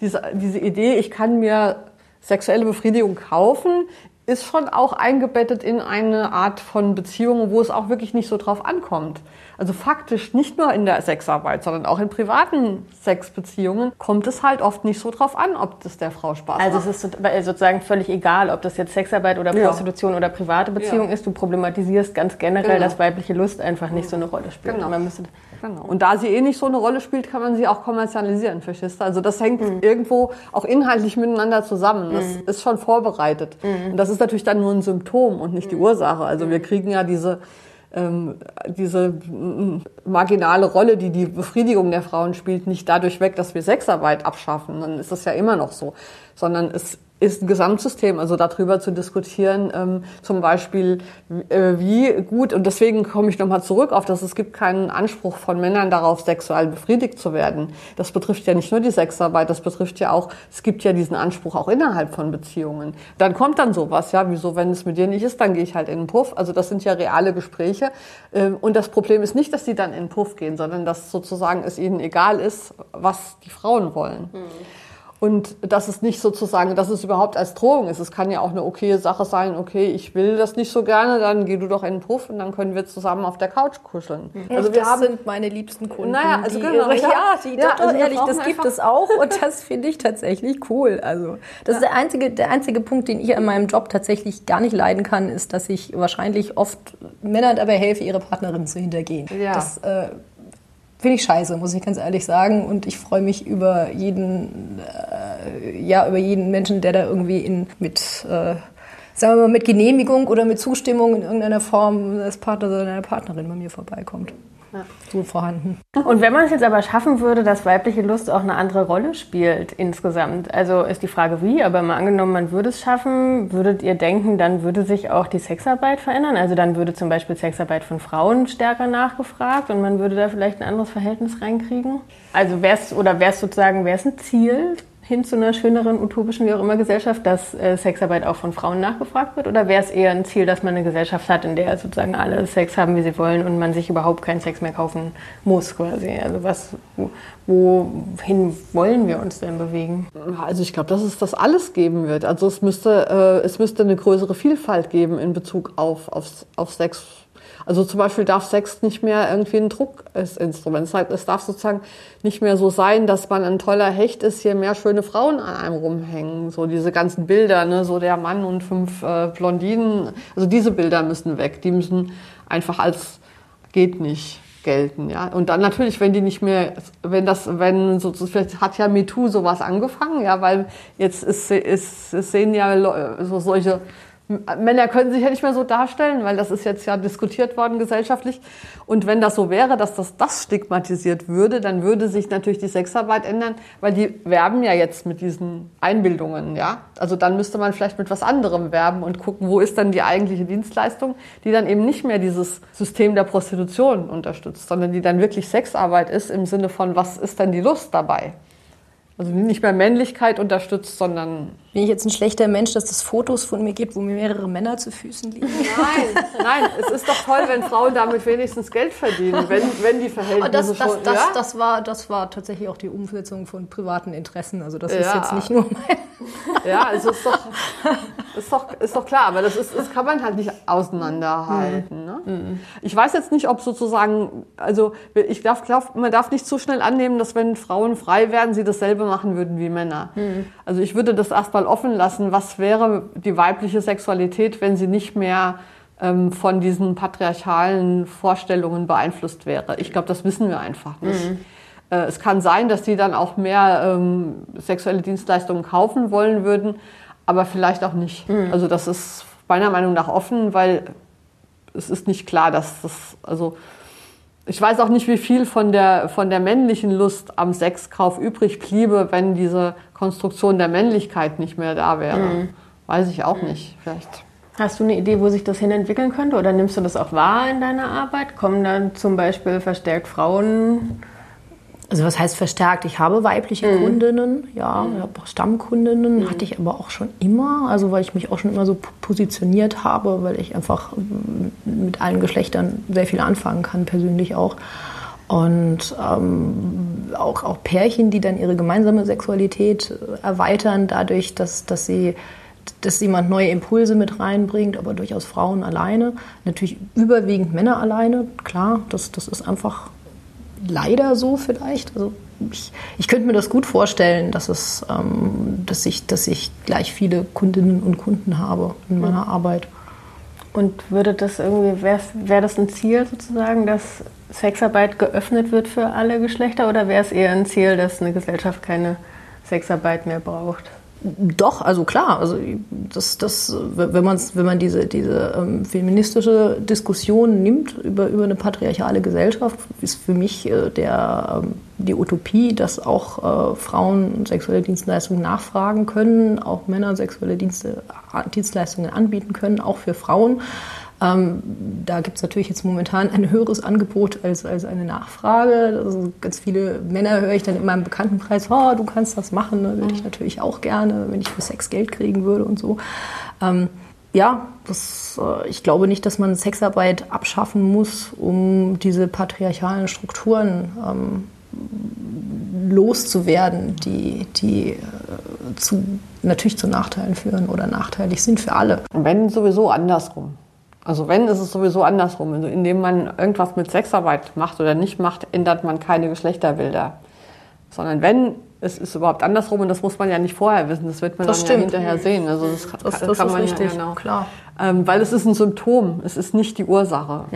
diese, diese Idee, ich kann mir sexuelle Befriedigung kaufen, ist schon auch eingebettet in eine Art von Beziehung, wo es auch wirklich nicht so drauf ankommt. Also faktisch nicht nur in der Sexarbeit, sondern auch in privaten Sexbeziehungen kommt es halt oft nicht so drauf an, ob das der Frau Spaß also macht. Also es ist sozusagen völlig egal, ob das jetzt Sexarbeit oder Prostitution ja. oder private Beziehung ja. ist. Du problematisierst ganz generell, genau. dass weibliche Lust einfach nicht so eine Rolle spielt. Genau. Genau. Und da sie eh nicht so eine Rolle spielt, kann man sie auch kommerzialisieren, verstehst du? Also das hängt mhm. irgendwo auch inhaltlich miteinander zusammen. Das mhm. ist schon vorbereitet. Mhm. Und das ist natürlich dann nur ein Symptom und nicht die mhm. Ursache. Also wir kriegen ja diese ähm, diese marginale Rolle, die die Befriedigung der Frauen spielt, nicht dadurch weg, dass wir Sexarbeit abschaffen. Dann ist das ja immer noch so, sondern es ist ein Gesamtsystem, also darüber zu diskutieren, ähm, zum Beispiel äh, wie gut, und deswegen komme ich nochmal zurück auf das, es gibt keinen Anspruch von Männern darauf, sexuell befriedigt zu werden. Das betrifft ja nicht nur die Sexarbeit, das betrifft ja auch, es gibt ja diesen Anspruch auch innerhalb von Beziehungen. Dann kommt dann sowas, ja, wieso, wenn es mit dir nicht ist, dann gehe ich halt in den Puff. Also das sind ja reale Gespräche. Ähm, und das Problem ist nicht, dass die dann in den Puff gehen, sondern dass sozusagen es ihnen egal ist, was die Frauen wollen. Mhm. Und das ist nicht sozusagen, dass es überhaupt als Drohung ist. Es kann ja auch eine okaye Sache sein, okay, ich will das nicht so gerne, dann geh du doch in den Puff und dann können wir zusammen auf der Couch kuscheln. Also wir das haben, sind meine liebsten Kunden. Naja, also die, genau, ja, die, ja, also ehrlich, das gibt es auch und das finde ich tatsächlich cool. Also das ja. ist der einzige, der einzige Punkt, den ich an meinem Job tatsächlich gar nicht leiden kann, ist, dass ich wahrscheinlich oft Männern dabei helfe, ihre Partnerin zu hintergehen. Ja. Das, äh, finde ich scheiße, muss ich ganz ehrlich sagen. Und ich freue mich über jeden, äh, ja, über jeden Menschen, der da irgendwie in, mit, äh, sagen wir mal, mit Genehmigung oder mit Zustimmung in irgendeiner Form des Partners oder einer Partnerin bei mir vorbeikommt so vorhanden. Und wenn man es jetzt aber schaffen würde, dass weibliche Lust auch eine andere Rolle spielt insgesamt, also ist die Frage wie, aber mal angenommen, man würde es schaffen, würdet ihr denken, dann würde sich auch die Sexarbeit verändern? Also dann würde zum Beispiel Sexarbeit von Frauen stärker nachgefragt und man würde da vielleicht ein anderes Verhältnis reinkriegen? Also wäre es oder wäre es sozusagen, wäre es ein Ziel hin zu einer schöneren, utopischen, wie auch immer Gesellschaft, dass äh, Sexarbeit auch von Frauen nachgefragt wird? Oder wäre es eher ein Ziel, dass man eine Gesellschaft hat, in der sozusagen alle Sex haben, wie sie wollen und man sich überhaupt keinen Sex mehr kaufen muss quasi? Also was, wohin wollen wir uns denn bewegen? Also ich glaube, dass es das alles geben wird. Also es müsste, äh, es müsste eine größere Vielfalt geben in Bezug auf, auf, auf Sex also zum Beispiel darf Sex nicht mehr irgendwie ein Druckinstrument. Heißt, es darf sozusagen nicht mehr so sein, dass man ein toller Hecht ist, hier mehr schöne Frauen an einem rumhängen. So diese ganzen Bilder, ne? so der Mann und fünf äh, Blondinen. Also diese Bilder müssen weg. Die müssen einfach als geht nicht gelten, ja. Und dann natürlich, wenn die nicht mehr, wenn das, wenn so, vielleicht hat ja MeToo sowas angefangen, ja, weil jetzt ist, ist, ist sehen ja so solche Männer können sich ja nicht mehr so darstellen, weil das ist jetzt ja diskutiert worden gesellschaftlich. Und wenn das so wäre, dass das, das stigmatisiert würde, dann würde sich natürlich die Sexarbeit ändern, weil die werben ja jetzt mit diesen Einbildungen, ja. Also dann müsste man vielleicht mit was anderem werben und gucken, wo ist dann die eigentliche Dienstleistung, die dann eben nicht mehr dieses System der Prostitution unterstützt, sondern die dann wirklich Sexarbeit ist im Sinne von, was ist denn die Lust dabei? Also nicht mehr Männlichkeit unterstützt, sondern. Bin ich jetzt ein schlechter Mensch, dass es Fotos von mir gibt, wo mir mehrere Männer zu Füßen liegen? Nein, nein, es ist doch toll, wenn Frauen damit wenigstens Geld verdienen, wenn, wenn die Verhältnisse das, das, schon. Das, ja? das, war, das war tatsächlich auch die Umsetzung von privaten Interessen. Also das ja. ist jetzt nicht nur mein. Ja, also ist doch, ist doch, ist doch klar, aber das, ist, das kann man halt nicht auseinanderhalten. Mhm. Ne? Mhm. Ich weiß jetzt nicht, ob sozusagen, also ich darf, glaub, man darf nicht zu schnell annehmen, dass wenn Frauen frei werden, sie dasselbe machen würden wie Männer. Mhm. Also ich würde das erstmal offen lassen, was wäre die weibliche Sexualität, wenn sie nicht mehr ähm, von diesen patriarchalen Vorstellungen beeinflusst wäre. Ich glaube, das wissen wir einfach nicht. Mhm. Äh, es kann sein, dass die dann auch mehr ähm, sexuelle Dienstleistungen kaufen wollen würden, aber vielleicht auch nicht. Mhm. Also das ist meiner Meinung nach offen, weil es ist nicht klar, dass das, also ich weiß auch nicht, wie viel von der, von der männlichen Lust am Sexkauf übrig bliebe, wenn diese Konstruktion der Männlichkeit nicht mehr da wäre. Mhm. Weiß ich auch nicht. Vielleicht. Hast du eine Idee, wo sich das hin entwickeln könnte? Oder nimmst du das auch wahr in deiner Arbeit? Kommen dann zum Beispiel verstärkt Frauen also was heißt verstärkt? Ich habe weibliche mhm. Kundinnen, ja, ich habe auch Stammkundinnen, mhm. hatte ich aber auch schon immer, also weil ich mich auch schon immer so positioniert habe, weil ich einfach mit allen Geschlechtern sehr viel anfangen kann, persönlich auch. Und ähm, auch, auch Pärchen, die dann ihre gemeinsame Sexualität äh, erweitern, dadurch, dass, dass sie dass jemand neue Impulse mit reinbringt, aber durchaus Frauen alleine. Natürlich überwiegend Männer alleine, klar, das, das ist einfach leider so vielleicht. Also ich, ich könnte mir das gut vorstellen, dass, es, ähm, dass, ich, dass ich gleich viele Kundinnen und Kunden habe in meiner mhm. Arbeit. Und würde das irgendwie, wäre wär das ein Ziel sozusagen, dass Sexarbeit geöffnet wird für alle Geschlechter oder wäre es eher ein Ziel, dass eine Gesellschaft keine Sexarbeit mehr braucht? Doch, also klar, also das, das, wenn, man's, wenn man diese, diese ähm, feministische Diskussion nimmt über, über eine patriarchale Gesellschaft, ist für mich äh, der, ähm, die Utopie, dass auch äh, Frauen sexuelle Dienstleistungen nachfragen können, auch Männer sexuelle Dienste, Dienstleistungen anbieten können, auch für Frauen. Ähm, da gibt es natürlich jetzt momentan ein höheres Angebot als, als eine Nachfrage. Also ganz viele Männer höre ich dann in meinem Bekanntenkreis, oh, du kannst das machen, ne? würde ich mhm. natürlich auch gerne, wenn ich für Sex Geld kriegen würde und so. Ähm, ja, das, äh, ich glaube nicht, dass man Sexarbeit abschaffen muss, um diese patriarchalen Strukturen ähm, loszuwerden, die, die äh, zu, natürlich zu Nachteilen führen oder nachteilig sind für alle. Wenn sowieso andersrum. Also wenn, ist es sowieso andersrum. Also indem man irgendwas mit Sexarbeit macht oder nicht macht, ändert man keine Geschlechterbilder. Sondern wenn, es ist überhaupt andersrum und das muss man ja nicht vorher wissen, das wird man Das dann ja hinterher sehen. Also das, Das, kann, das kann man richtig, ja genau. klar. Ähm, weil es ist ein Symptom, es ist nicht die Ursache.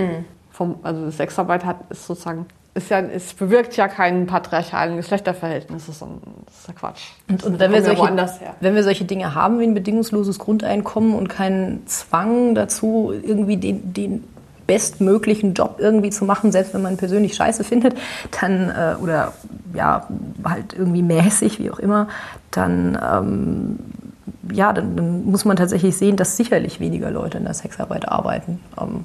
Vom, also Sexarbeit hat ist sozusagen ist ja, es bewirkt ja keinen patriarchalen Geschlechterverhältnis. Das ist, ein, das ist ja Quatsch. Und, und wenn, wir solche, wenn wir solche Dinge haben wie ein bedingungsloses Grundeinkommen und keinen Zwang dazu, irgendwie den, den bestmöglichen Job irgendwie zu machen, selbst wenn man persönlich scheiße findet, dann äh, oder ja halt irgendwie mäßig, wie auch immer, dann ähm, ja, dann, dann muss man tatsächlich sehen, dass sicherlich weniger Leute in der Sexarbeit arbeiten. Ähm,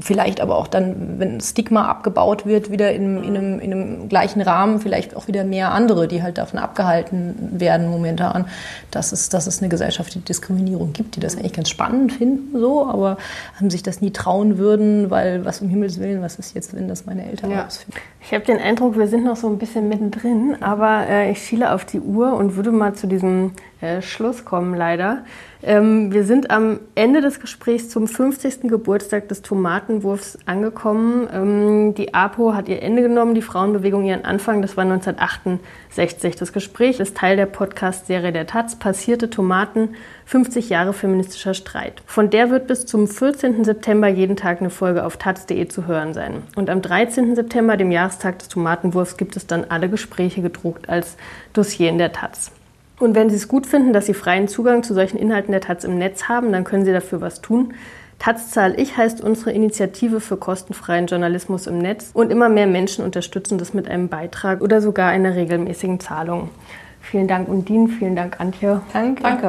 vielleicht aber auch dann, wenn Stigma abgebaut wird, wieder in, in, einem, in einem gleichen Rahmen, vielleicht auch wieder mehr andere, die halt davon abgehalten werden momentan, dass es, dass es eine gesellschaftliche Diskriminierung gibt, die das eigentlich ganz spannend finden, so, aber haben sich das nie trauen würden, weil was um Himmels Willen, was ist jetzt, wenn das meine Eltern Ja. ausführen? Ich habe den Eindruck, wir sind noch so ein bisschen mittendrin, aber äh, ich schiele auf die Uhr und würde mal zu diesem äh, Schluss kommen, leider. Ähm, wir sind am Ende des Gesprächs zum 50. Geburtstag des Tomatenwurfs angekommen. Ähm, die APO hat ihr Ende genommen, die Frauenbewegung ihren Anfang, das war 1968. Das Gespräch ist Teil der Podcast-Serie der Taz, Passierte Tomaten, 50 Jahre feministischer Streit. Von der wird bis zum 14. September jeden Tag eine Folge auf taz.de zu hören sein. Und am 13. September, dem Jahrestag des Tomatenwurfs, gibt es dann alle Gespräche gedruckt als Dossier in der Taz. Und wenn Sie es gut finden, dass Sie freien Zugang zu solchen Inhalten der Taz im Netz haben, dann können Sie dafür was tun. Taz zahl ich heißt unsere Initiative für kostenfreien Journalismus im Netz und immer mehr Menschen unterstützen das mit einem Beitrag oder sogar einer regelmäßigen Zahlung. Vielen Dank Undine, vielen Dank Antje. Danke. Danke.